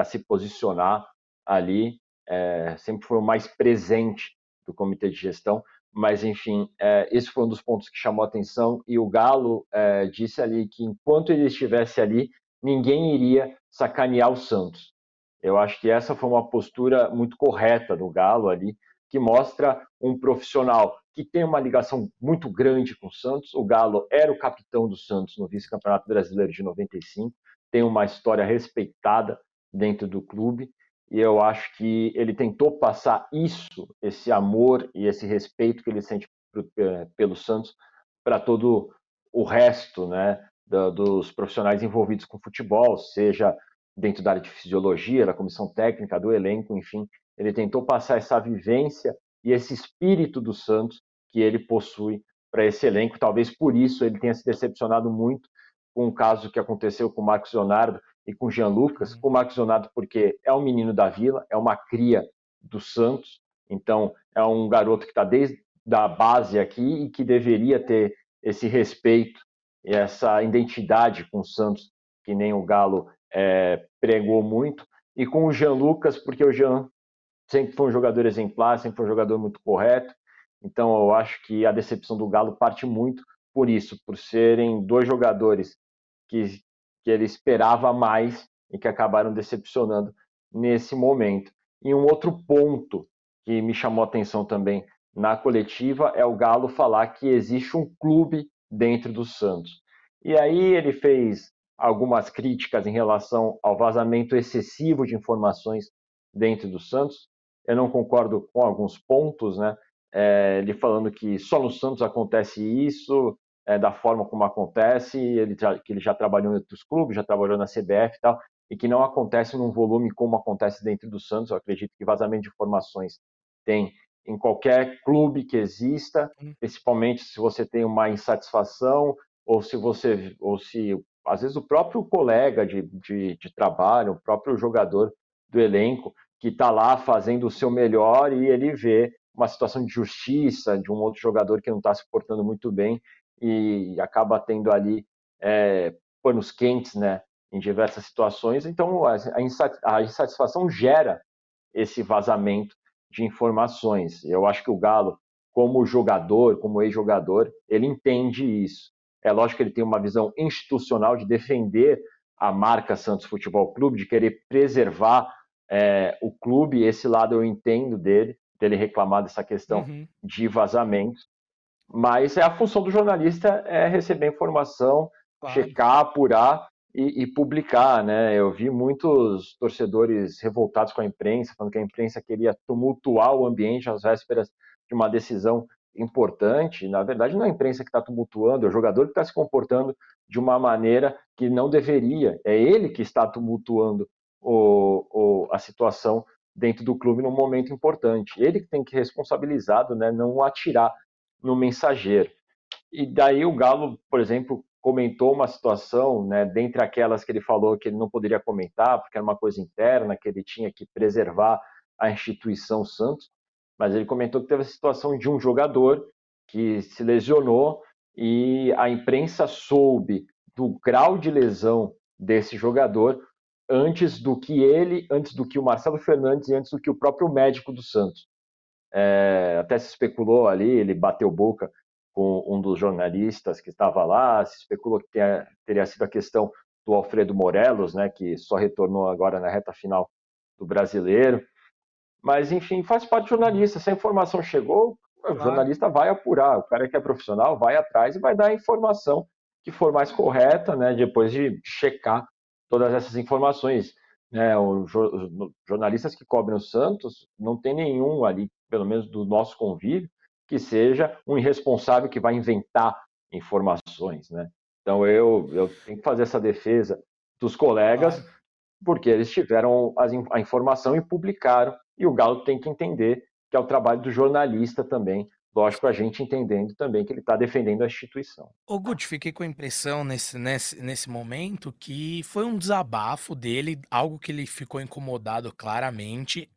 se, posicionar ali. É, sempre foi o mais presente do comitê de gestão. Mas, enfim, é, esse foi um dos pontos que chamou atenção. E o Galo é, disse ali que enquanto ele estivesse ali, ninguém iria sacanear o Santos. Eu acho que essa foi uma postura muito correta do Galo ali, que mostra um profissional que tem uma ligação muito grande com o Santos. O Galo era o capitão do Santos no vice-campeonato brasileiro de 95, tem uma história respeitada dentro do clube, e eu acho que ele tentou passar isso, esse amor e esse respeito que ele sente eh, pelo Santos para todo o resto, né, dos profissionais envolvidos com futebol, seja dentro da área de fisiologia, da comissão técnica, do elenco, enfim. Ele tentou passar essa vivência e esse espírito do Santos que ele possui para esse elenco. Talvez por isso ele tenha se decepcionado muito com o caso que aconteceu com o Marcos Leonardo e com o Jean Lucas. Com o Marcos Leonardo, porque é um menino da vila, é uma cria do Santos, então é um garoto que está desde a base aqui e que deveria ter esse respeito e essa identidade com o Santos, que nem o Galo é, pregou muito, e com o Jean Lucas, porque o Jean sempre foi um jogador exemplar, sempre foi um jogador muito correto, então eu acho que a decepção do Galo parte muito por isso, por serem dois jogadores que, que ele esperava mais e que acabaram decepcionando nesse momento. E um outro ponto que me chamou a atenção também na coletiva é o Galo falar que existe um clube dentro do Santos. E aí ele fez algumas críticas em relação ao vazamento excessivo de informações dentro do Santos. Eu não concordo com alguns pontos, né? É, ele falando que só no Santos acontece isso, é, da forma como acontece, ele já, que ele já trabalhou em outros clubes, já trabalhou na CBF e tal, e que não acontece num volume como acontece dentro do Santos. Eu acredito que vazamento de informações tem em qualquer clube que exista, principalmente se você tem uma insatisfação ou se você ou se às vezes o próprio colega de, de, de trabalho, o próprio jogador do elenco, que está lá fazendo o seu melhor e ele vê uma situação de justiça de um outro jogador que não está se portando muito bem e acaba tendo ali é, panos quentes, né, em diversas situações. Então, a insatisfação gera esse vazamento de informações. Eu acho que o Galo, como jogador, como ex-jogador, ele entende isso. É lógico que ele tem uma visão institucional de defender a marca Santos Futebol Clube, de querer preservar é, o clube. Esse lado eu entendo dele, dele reclamar dessa questão uhum. de vazamento. Mas é a função do jornalista é receber informação, claro. checar, apurar e, e, publicar, né? Eu vi muitos torcedores revoltados com a imprensa, falando que a imprensa queria tumultuar o ambiente às vésperas de uma decisão importante. Na verdade, não é a imprensa que está tumultuando, é o jogador que está se comportando de uma maneira que não deveria. É ele que está tumultuando o, o, a situação dentro do clube num momento importante. Ele que tem que responsabilizado, né? Não atirar no mensageiro. E daí o Galo, por exemplo, comentou uma situação, né, dentre aquelas que ele falou que ele não poderia comentar, porque era uma coisa interna, que ele tinha que preservar a instituição Santos, mas ele comentou que teve a situação de um jogador que se lesionou e a imprensa soube do grau de lesão desse jogador antes do que ele, antes do que o Marcelo Fernandes e antes do que o próprio médico do Santos. É, até se especulou ali, ele bateu boca com um dos jornalistas que estava lá, se especulou que tenha, teria sido a questão do Alfredo Morelos, né, que só retornou agora na reta final do brasileiro. Mas, enfim, faz parte do jornalista. Se a informação chegou, o jornalista vai apurar. O cara que é profissional vai atrás e vai dar a informação que for mais correta, né, depois de checar todas essas informações. Né, os jornalistas que cobrem o Santos, não tem nenhum ali, pelo menos do nosso convívio, que seja um irresponsável que vai inventar informações, né? Então eu, eu tenho que fazer essa defesa dos colegas, porque eles tiveram a informação e publicaram, e o Galo tem que entender que é o trabalho do jornalista também, lógico, a gente entendendo também que ele está defendendo a instituição. Ô Guti, fiquei com a impressão nesse, nesse, nesse momento que foi um desabafo dele, algo que ele ficou incomodado claramente,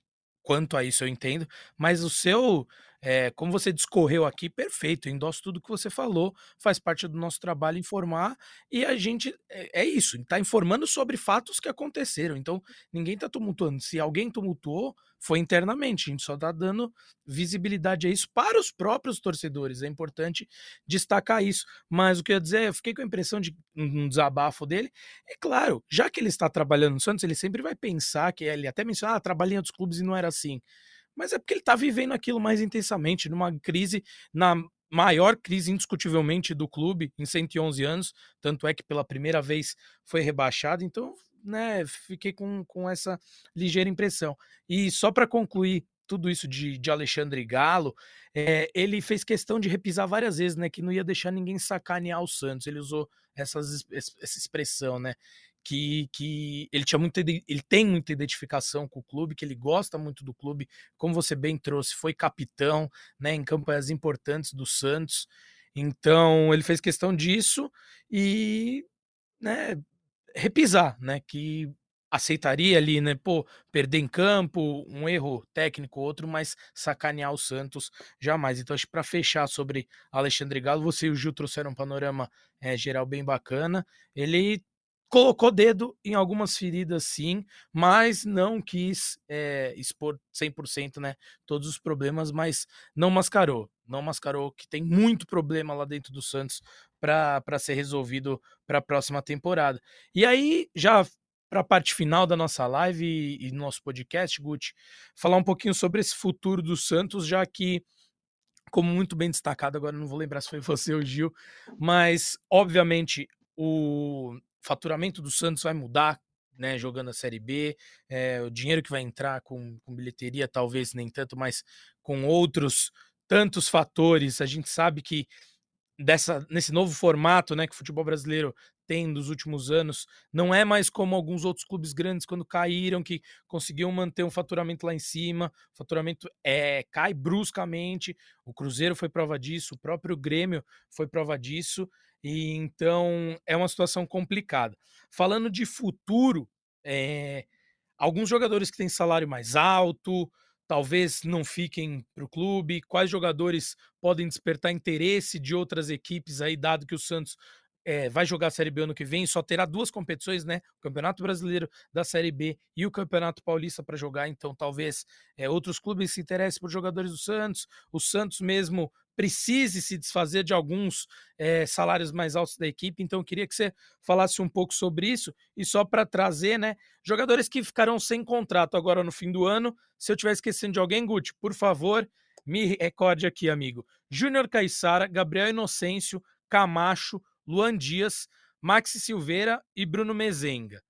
quanto a isso eu entendo, mas o seu é, como você discorreu aqui, perfeito, endosso tudo que você falou, faz parte do nosso trabalho informar e a gente é, é isso, está informando sobre fatos que aconteceram. Então, ninguém está tumultuando. Se alguém tumultuou, foi internamente, a gente só está dando visibilidade a isso para os próprios torcedores. É importante destacar isso. Mas o que eu ia dizer, eu fiquei com a impressão de um desabafo dele. É claro, já que ele está trabalhando no Santos, ele sempre vai pensar que ele até menciona, ah, trabalhei em outros clubes e não era assim mas é porque ele está vivendo aquilo mais intensamente, numa crise, na maior crise indiscutivelmente do clube em 111 anos, tanto é que pela primeira vez foi rebaixado, então, né, fiquei com, com essa ligeira impressão. E só para concluir tudo isso de, de Alexandre Galo, é, ele fez questão de repisar várias vezes, né, que não ia deixar ninguém sacanear o Santos, ele usou essas, essa expressão, né, que, que ele tinha muita, ele tem muita identificação com o clube, que ele gosta muito do clube, como você bem trouxe, foi capitão, né, em campanhas importantes do Santos. Então, ele fez questão disso e, né, repisar, né, que aceitaria ali, né, pô, perder em campo, um erro técnico outro, mas sacanear o Santos jamais. Então, acho que para fechar sobre Alexandre Galo, você e o Gil trouxeram um panorama é, geral bem bacana. Ele colocou dedo em algumas feridas sim, mas não quis é, expor 100% né, todos os problemas, mas não mascarou, não mascarou que tem muito problema lá dentro do Santos para ser resolvido para a próxima temporada. E aí, já para a parte final da nossa live e, e nosso podcast, Guti, falar um pouquinho sobre esse futuro do Santos, já que como muito bem destacado, agora não vou lembrar se foi você ou Gil, mas obviamente o faturamento do Santos vai mudar, né, jogando a Série B, é, o dinheiro que vai entrar com, com bilheteria, talvez nem tanto, mas com outros tantos fatores. A gente sabe que dessa, nesse novo formato né, que o futebol brasileiro tem nos últimos anos, não é mais como alguns outros clubes grandes quando caíram, que conseguiam manter um faturamento lá em cima. O faturamento é, cai bruscamente. O Cruzeiro foi prova disso, o próprio Grêmio foi prova disso. E então é uma situação complicada. Falando de futuro, é, alguns jogadores que têm salário mais alto, talvez não fiquem para o clube. Quais jogadores podem despertar interesse de outras equipes aí, dado que o Santos é, vai jogar a Série B ano que vem, só terá duas competições, né? O Campeonato Brasileiro da Série B e o Campeonato Paulista para jogar. Então, talvez é, outros clubes se interessem por jogadores do Santos. O Santos mesmo precise se desfazer de alguns é, salários mais altos da equipe. Então, eu queria que você falasse um pouco sobre isso e só para trazer, né? Jogadores que ficarão sem contrato agora no fim do ano. Se eu estiver esquecendo de alguém, Guti, por favor, me recorde aqui, amigo. Júnior Caixara, Gabriel Inocêncio, Camacho, Luan Dias, Maxi Silveira e Bruno Mezenga.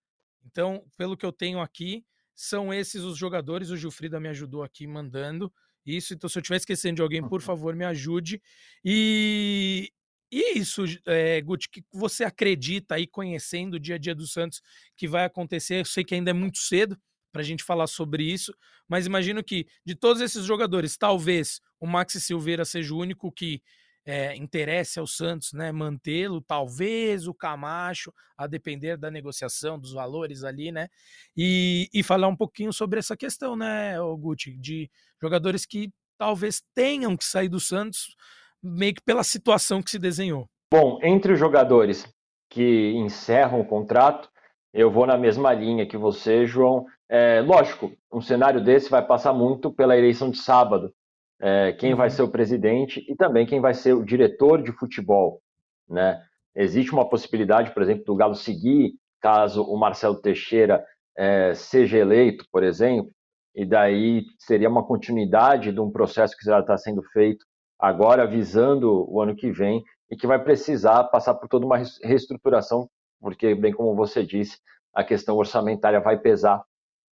Então, pelo que eu tenho aqui, são esses os jogadores. O Gilfrida me ajudou aqui mandando isso. Então, se eu estiver esquecendo de alguém, por favor, me ajude. E, e é isso, é, Guti, que você acredita aí, conhecendo o dia a dia do Santos, que vai acontecer? Eu sei que ainda é muito cedo para a gente falar sobre isso, mas imagino que de todos esses jogadores, talvez o Maxi Silveira seja o único que é, interesse ao Santos, né, mantê-lo, talvez o Camacho, a depender da negociação, dos valores ali, né, e, e falar um pouquinho sobre essa questão, né, Guti, de jogadores que talvez tenham que sair do Santos, meio que pela situação que se desenhou. Bom, entre os jogadores que encerram o contrato, eu vou na mesma linha que você, João. É, lógico, um cenário desse vai passar muito pela eleição de sábado, é, quem vai uhum. ser o presidente e também quem vai ser o diretor de futebol. Né? Existe uma possibilidade, por exemplo, do Galo seguir, caso o Marcelo Teixeira é, seja eleito, por exemplo, e daí seria uma continuidade de um processo que já está sendo feito agora, visando o ano que vem, e que vai precisar passar por toda uma reestruturação, porque, bem como você disse, a questão orçamentária vai pesar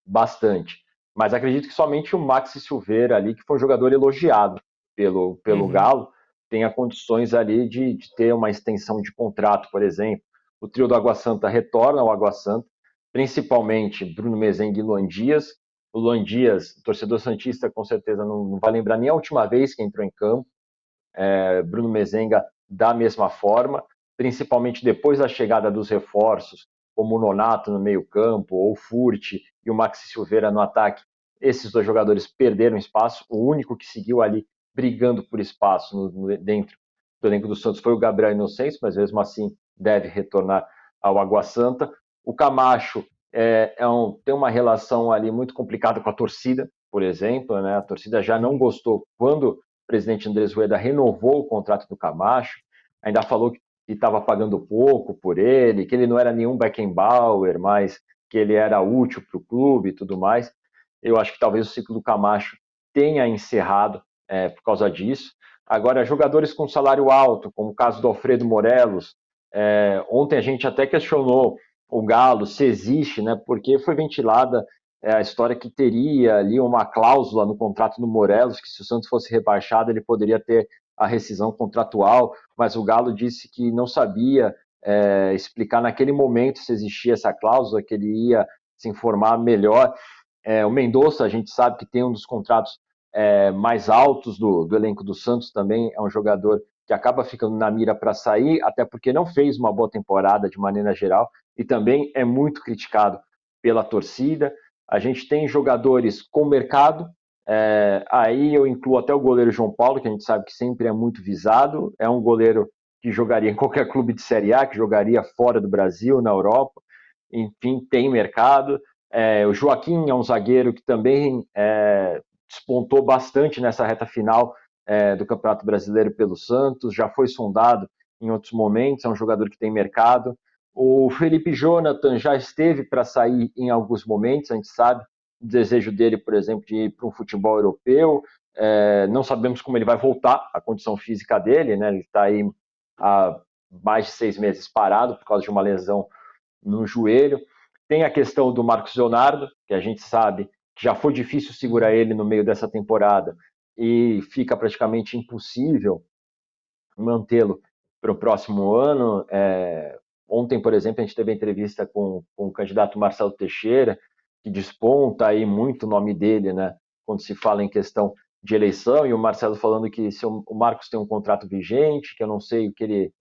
bastante mas acredito que somente o Maxi Silveira ali, que foi um jogador elogiado pelo, pelo uhum. Galo, tenha condições ali de, de, ter uma extensão de contrato, por exemplo. O trio do Água Santa retorna ao Água Santa, principalmente Bruno Mezengue e Luan Dias. O Luan Dias, torcedor santista, com certeza não, não vai lembrar nem a última vez que entrou em campo. É, Bruno Mezenga da mesma forma, principalmente depois da chegada dos reforços, como o Nonato no meio-campo, ou o Furti o Maxi Silveira no ataque, esses dois jogadores perderam espaço. O único que seguiu ali brigando por espaço no, no, dentro do elenco do Santos foi o Gabriel Inocêncio, mas mesmo assim deve retornar ao Água Santa. O Camacho é, é um, tem uma relação ali muito complicada com a torcida, por exemplo. Né? A torcida já não gostou quando o presidente Andrés Rueda renovou o contrato do Camacho, ainda falou que estava pagando pouco por ele, que ele não era nenhum Beckenbauer, mas que ele era útil para o clube e tudo mais. Eu acho que talvez o ciclo do Camacho tenha encerrado é, por causa disso. Agora, jogadores com salário alto, como o caso do Alfredo Morelos, é, ontem a gente até questionou o Galo se existe, né? Porque foi ventilada é, a história que teria ali uma cláusula no contrato do Morelos que se o Santos fosse rebaixado ele poderia ter a rescisão contratual, mas o Galo disse que não sabia é, explicar naquele momento se existia essa cláusula, que ele ia se informar melhor. É, o Mendonça, a gente sabe que tem um dos contratos é, mais altos do, do, elenco do Santos também, é um jogador que acaba ficando na mira para sair, até porque não fez uma boa temporada de maneira geral e também é muito criticado pela torcida. A gente tem jogadores com mercado, é, aí eu incluo até o goleiro João Paulo, que a gente sabe que sempre é muito visado. É um goleiro que jogaria em qualquer clube de Série A, que jogaria fora do Brasil, na Europa. Enfim, tem mercado. É, o Joaquim é um zagueiro que também é, despontou bastante nessa reta final é, do Campeonato Brasileiro pelo Santos, já foi sondado em outros momentos, é um jogador que tem mercado. O Felipe Jonathan já esteve para sair em alguns momentos, a gente sabe, o desejo dele, por exemplo, de ir para um futebol europeu. É, não sabemos como ele vai voltar, a condição física dele, né? Ele está aí há mais de seis meses parado por causa de uma lesão no joelho. Tem a questão do Marcos Leonardo, que a gente sabe que já foi difícil segurar ele no meio dessa temporada e fica praticamente impossível mantê-lo para o próximo ano. É, ontem, por exemplo, a gente teve a entrevista com, com o candidato Marcelo Teixeira, que desponta aí muito o nome dele, né? Quando se fala em questão de eleição, e o Marcelo falando que se o Marcos tem um contrato vigente, que eu não sei o que ele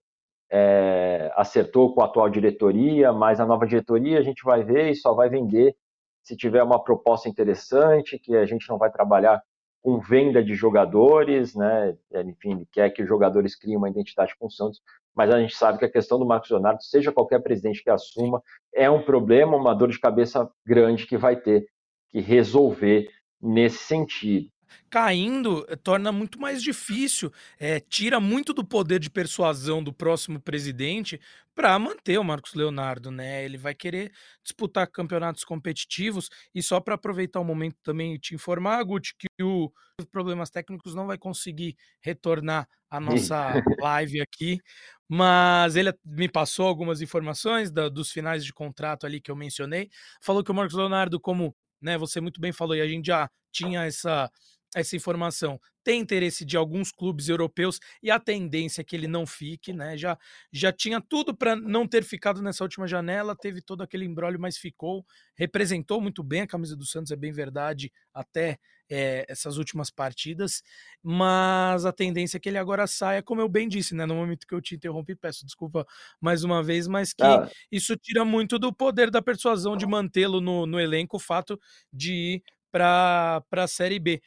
é, acertou com a atual diretoria, mas a nova diretoria a gente vai ver e só vai vender se tiver uma proposta interessante, que a gente não vai trabalhar com venda de jogadores, né? Enfim, ele quer que os jogadores criem uma identidade com o Santos, mas a gente sabe que a questão do Marcos Leonardo, seja qualquer presidente que assuma, é um problema, uma dor de cabeça grande que vai ter que resolver nesse sentido. Caindo eh, torna muito mais difícil, é, tira muito do poder de persuasão do próximo presidente para manter o Marcos Leonardo, né? Ele vai querer disputar campeonatos competitivos e só para aproveitar o momento também te informar, Guti, que o problemas técnicos não vai conseguir retornar a nossa live aqui, mas ele me passou algumas informações da, dos finais de contrato ali que eu mencionei. Falou que o Marcos Leonardo, como né, você muito bem falou, e a gente já tinha essa essa informação tem interesse de alguns clubes europeus e a tendência é que ele não fique, né? Já, já tinha tudo para não ter ficado nessa última janela, teve todo aquele embrólio, mas ficou, representou muito bem a camisa do Santos, é bem verdade, até é, essas últimas partidas, mas a tendência é que ele agora saia, como eu bem disse, né? No momento que eu te interrompi, peço desculpa mais uma vez, mas que ah. isso tira muito do poder da persuasão de mantê-lo no, no elenco, o fato de ir para a Série B.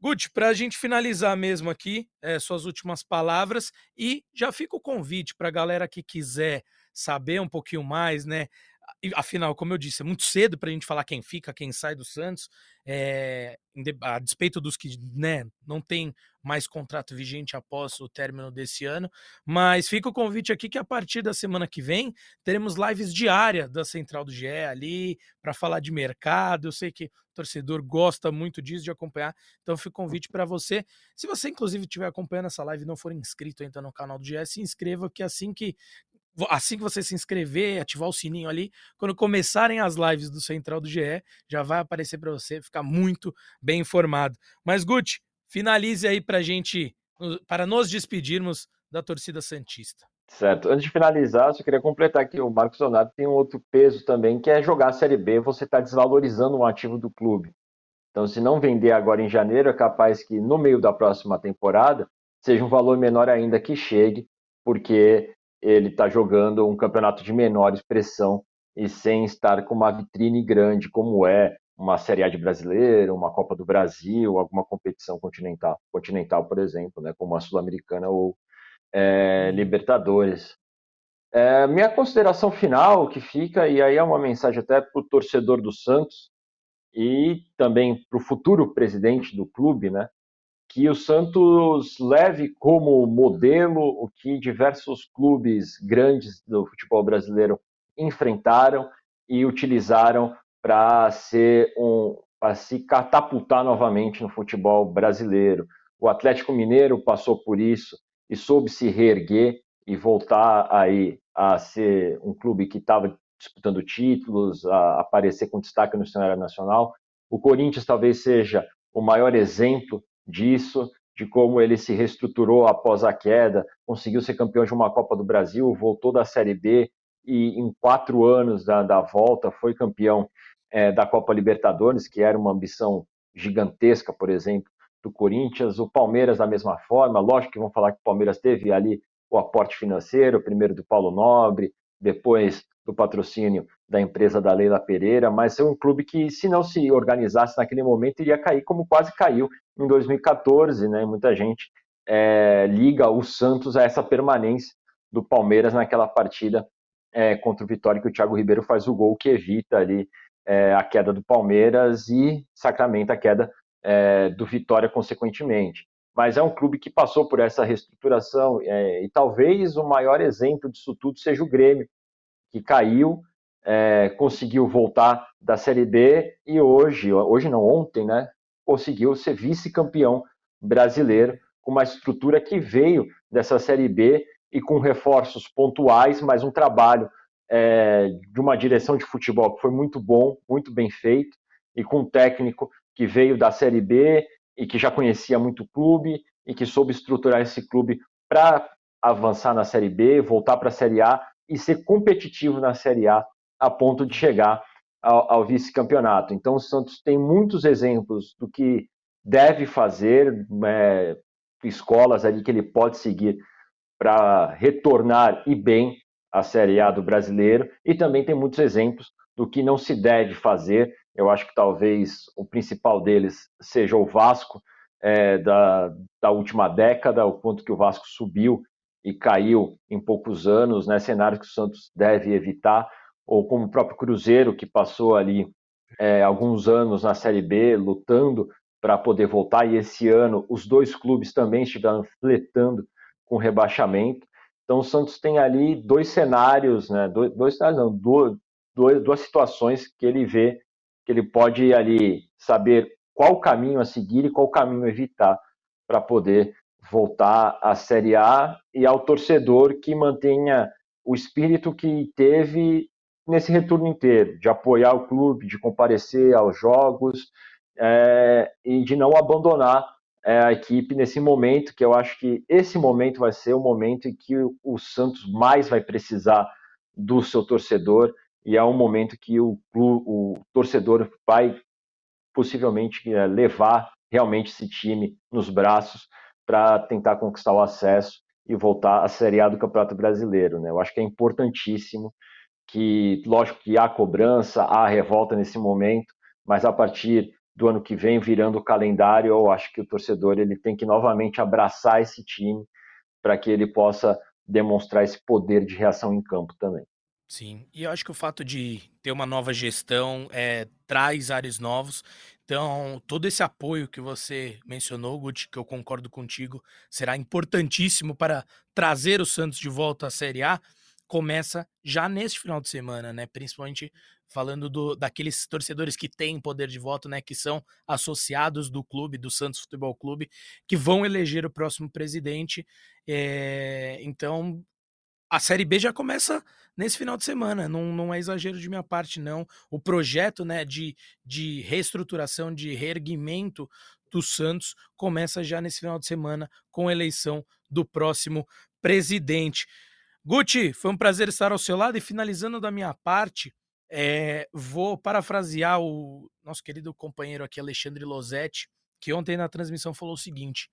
Guti, para a gente finalizar mesmo aqui, é, suas últimas palavras e já fica o convite para a galera que quiser saber um pouquinho mais, né? Afinal, como eu disse, é muito cedo para a gente falar quem fica, quem sai do Santos, é, a despeito dos que né, não tem mais contrato vigente após o término desse ano. Mas fica o convite aqui que a partir da semana que vem teremos lives diárias da Central do GE ali para falar de mercado. Eu sei que o torcedor gosta muito disso, de acompanhar. Então fica o convite para você. Se você, inclusive, estiver acompanhando essa live e não for inscrito ainda no canal do GE, se inscreva, que assim que assim que você se inscrever, ativar o sininho ali, quando começarem as lives do Central do GE, já vai aparecer para você ficar muito bem informado. Mas Guti, finalize aí para gente, para nos despedirmos da torcida santista. Certo. Antes de finalizar, só queria completar que o Marcos Leonardo tem um outro peso também, que é jogar a Série B, você está desvalorizando um ativo do clube. Então, se não vender agora em janeiro, é capaz que no meio da próxima temporada seja um valor menor ainda que chegue, porque ele está jogando um campeonato de menor expressão e sem estar com uma vitrine grande, como é uma Série A de brasileiro, uma Copa do Brasil, alguma competição continental, continental por exemplo, né, como a Sul-Americana ou é, Libertadores. É, minha consideração final que fica, e aí é uma mensagem até para o torcedor do Santos e também para o futuro presidente do clube, né, que o Santos leve como modelo o que diversos clubes grandes do futebol brasileiro enfrentaram e utilizaram para ser um para se catapultar novamente no futebol brasileiro. O Atlético Mineiro passou por isso e soube se reerguer e voltar aí a ser um clube que estava disputando títulos, a aparecer com destaque no cenário nacional. O Corinthians talvez seja o maior exemplo disso, de como ele se reestruturou após a queda, conseguiu ser campeão de uma Copa do Brasil, voltou da Série B e em quatro anos da, da volta foi campeão é, da Copa Libertadores, que era uma ambição gigantesca, por exemplo, do Corinthians. O Palmeiras da mesma forma, lógico que vão falar que o Palmeiras teve ali o aporte financeiro, primeiro do Paulo Nobre, depois do patrocínio da empresa da Leila Pereira, mas é um clube que, se não se organizasse naquele momento, iria cair como quase caiu em 2014, né? Muita gente é, liga o Santos a essa permanência do Palmeiras naquela partida é, contra o Vitória, que o Thiago Ribeiro faz o gol que evita ali é, a queda do Palmeiras e sacramenta a queda é, do Vitória consequentemente. Mas é um clube que passou por essa reestruturação é, e talvez o maior exemplo disso tudo seja o Grêmio, que caiu, é, conseguiu voltar da Série B e hoje, hoje não, ontem, né, conseguiu ser vice-campeão brasileiro com uma estrutura que veio dessa Série B e com reforços pontuais, mas um trabalho é, de uma direção de futebol que foi muito bom, muito bem feito, e com um técnico que veio da Série B e que já conhecia muito o clube e que soube estruturar esse clube para avançar na Série B, voltar para a Série A e ser competitivo na Série A a ponto de chegar ao, ao vice-campeonato. Então, o Santos tem muitos exemplos do que deve fazer, é, escolas ali que ele pode seguir para retornar e bem à Série A do brasileiro, e também tem muitos exemplos do que não se deve fazer. Eu acho que talvez o principal deles seja o Vasco, é, da, da última década, o quanto que o Vasco subiu e caiu em poucos anos, né, cenários que o Santos deve evitar ou como o próprio Cruzeiro, que passou ali é, alguns anos na Série B, lutando para poder voltar. E esse ano os dois clubes também estiveram fletando com rebaixamento. Então o Santos tem ali dois cenários, né? Dois, dois não, duas, duas situações que ele vê que ele pode ali saber qual caminho a seguir e qual caminho evitar para poder voltar à Série A e ao torcedor que mantenha o espírito que teve nesse retorno inteiro, de apoiar o clube, de comparecer aos jogos é, e de não abandonar é, a equipe nesse momento, que eu acho que esse momento vai ser o momento em que o, Santos mais vai precisar do seu torcedor e é um momento que o, o torcedor vai possivelmente é, levar realmente esse time nos braços para tentar conquistar o acesso e voltar à Série A do Campeonato Brasileiro. Né? Eu acho que é importantíssimo que, lógico que há cobrança, há revolta nesse momento, mas a partir do ano que vem, virando o calendário, eu acho que o torcedor ele tem que novamente abraçar esse time para que ele possa demonstrar esse poder de reação em campo também. Sim, e eu acho que o fato de ter uma nova gestão é, traz ares novos. Então, todo esse apoio que você mencionou, Guti, que eu concordo contigo, será importantíssimo para trazer o Santos de volta à Série A. Começa já neste final de semana, né? Principalmente falando do, daqueles torcedores que têm poder de voto, né? Que são associados do clube, do Santos Futebol Clube, que vão eleger o próximo presidente. É, então, a Série B já começa nesse final de semana, não, não é exagero de minha parte, não. O projeto né, de, de reestruturação, de reerguimento do Santos começa já nesse final de semana com a eleição do próximo presidente. Guti, foi um prazer estar ao seu lado e finalizando da minha parte, é, vou parafrasear o nosso querido companheiro aqui, Alexandre Losetti, que ontem na transmissão falou o seguinte: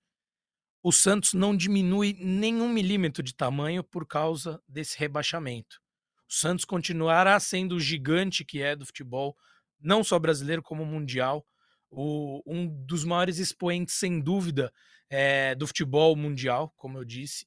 o Santos não diminui nenhum milímetro de tamanho por causa desse rebaixamento. O Santos continuará sendo o gigante que é do futebol, não só brasileiro como mundial, o, um dos maiores expoentes, sem dúvida, é, do futebol mundial, como eu disse.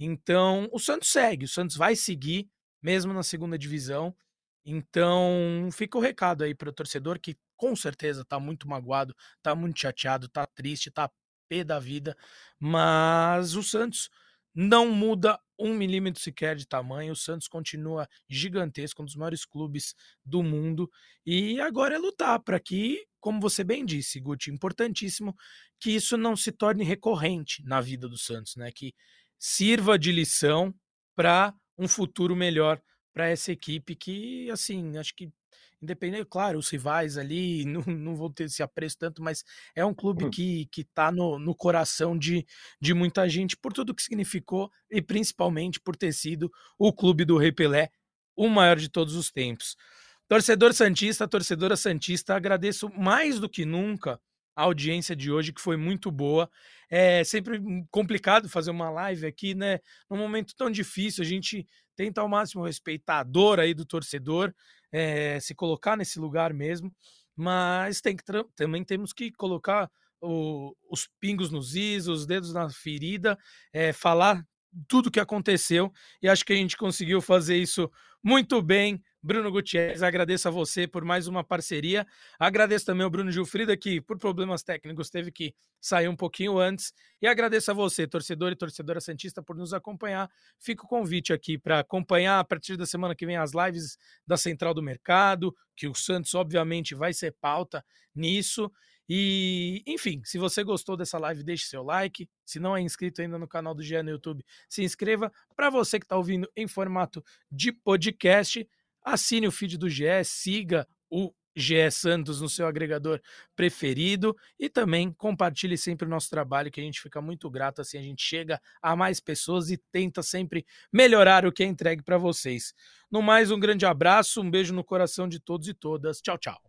Então, o Santos segue, o Santos vai seguir, mesmo na segunda divisão. Então, fica o recado aí para o torcedor que com certeza está muito magoado, está muito chateado, está triste, está pé da vida, mas o Santos não muda um milímetro sequer de tamanho. O Santos continua gigantesco, um dos maiores clubes do mundo. E agora é lutar para que, como você bem disse, Guti, importantíssimo que isso não se torne recorrente na vida do Santos, né? Que sirva de lição para um futuro melhor para essa equipe que, assim, acho que independente, claro, os rivais ali não, não vão ter esse apreço tanto, mas é um clube hum. que, que tá no, no coração de, de muita gente por tudo que significou e principalmente por ter sido o clube do Rei Pelé, o maior de todos os tempos. Torcedor Santista, torcedora Santista, agradeço mais do que nunca a audiência de hoje, que foi muito boa. É sempre complicado fazer uma live aqui, né? Num momento tão difícil, a gente tenta ao máximo respeitar a dor aí do torcedor, é, se colocar nesse lugar mesmo, mas tem que também temos que colocar o, os pingos nos is, os dedos na ferida, é, falar tudo o que aconteceu e acho que a gente conseguiu fazer isso muito bem. Bruno Gutierrez, agradeço a você por mais uma parceria. Agradeço também ao Bruno Gilfrida, que por problemas técnicos teve que sair um pouquinho antes. E agradeço a você, torcedor e torcedora Santista, por nos acompanhar. Fica o convite aqui para acompanhar a partir da semana que vem as lives da Central do Mercado, que o Santos, obviamente, vai ser pauta nisso. E, enfim, se você gostou dessa live, deixe seu like. Se não é inscrito ainda no canal do GE no YouTube, se inscreva. Para você que está ouvindo em formato de podcast, assine o feed do GE, siga o GE Santos no seu agregador preferido e também compartilhe sempre o nosso trabalho, que a gente fica muito grato, assim a gente chega a mais pessoas e tenta sempre melhorar o que é entregue para vocês. No mais, um grande abraço, um beijo no coração de todos e todas. Tchau, tchau.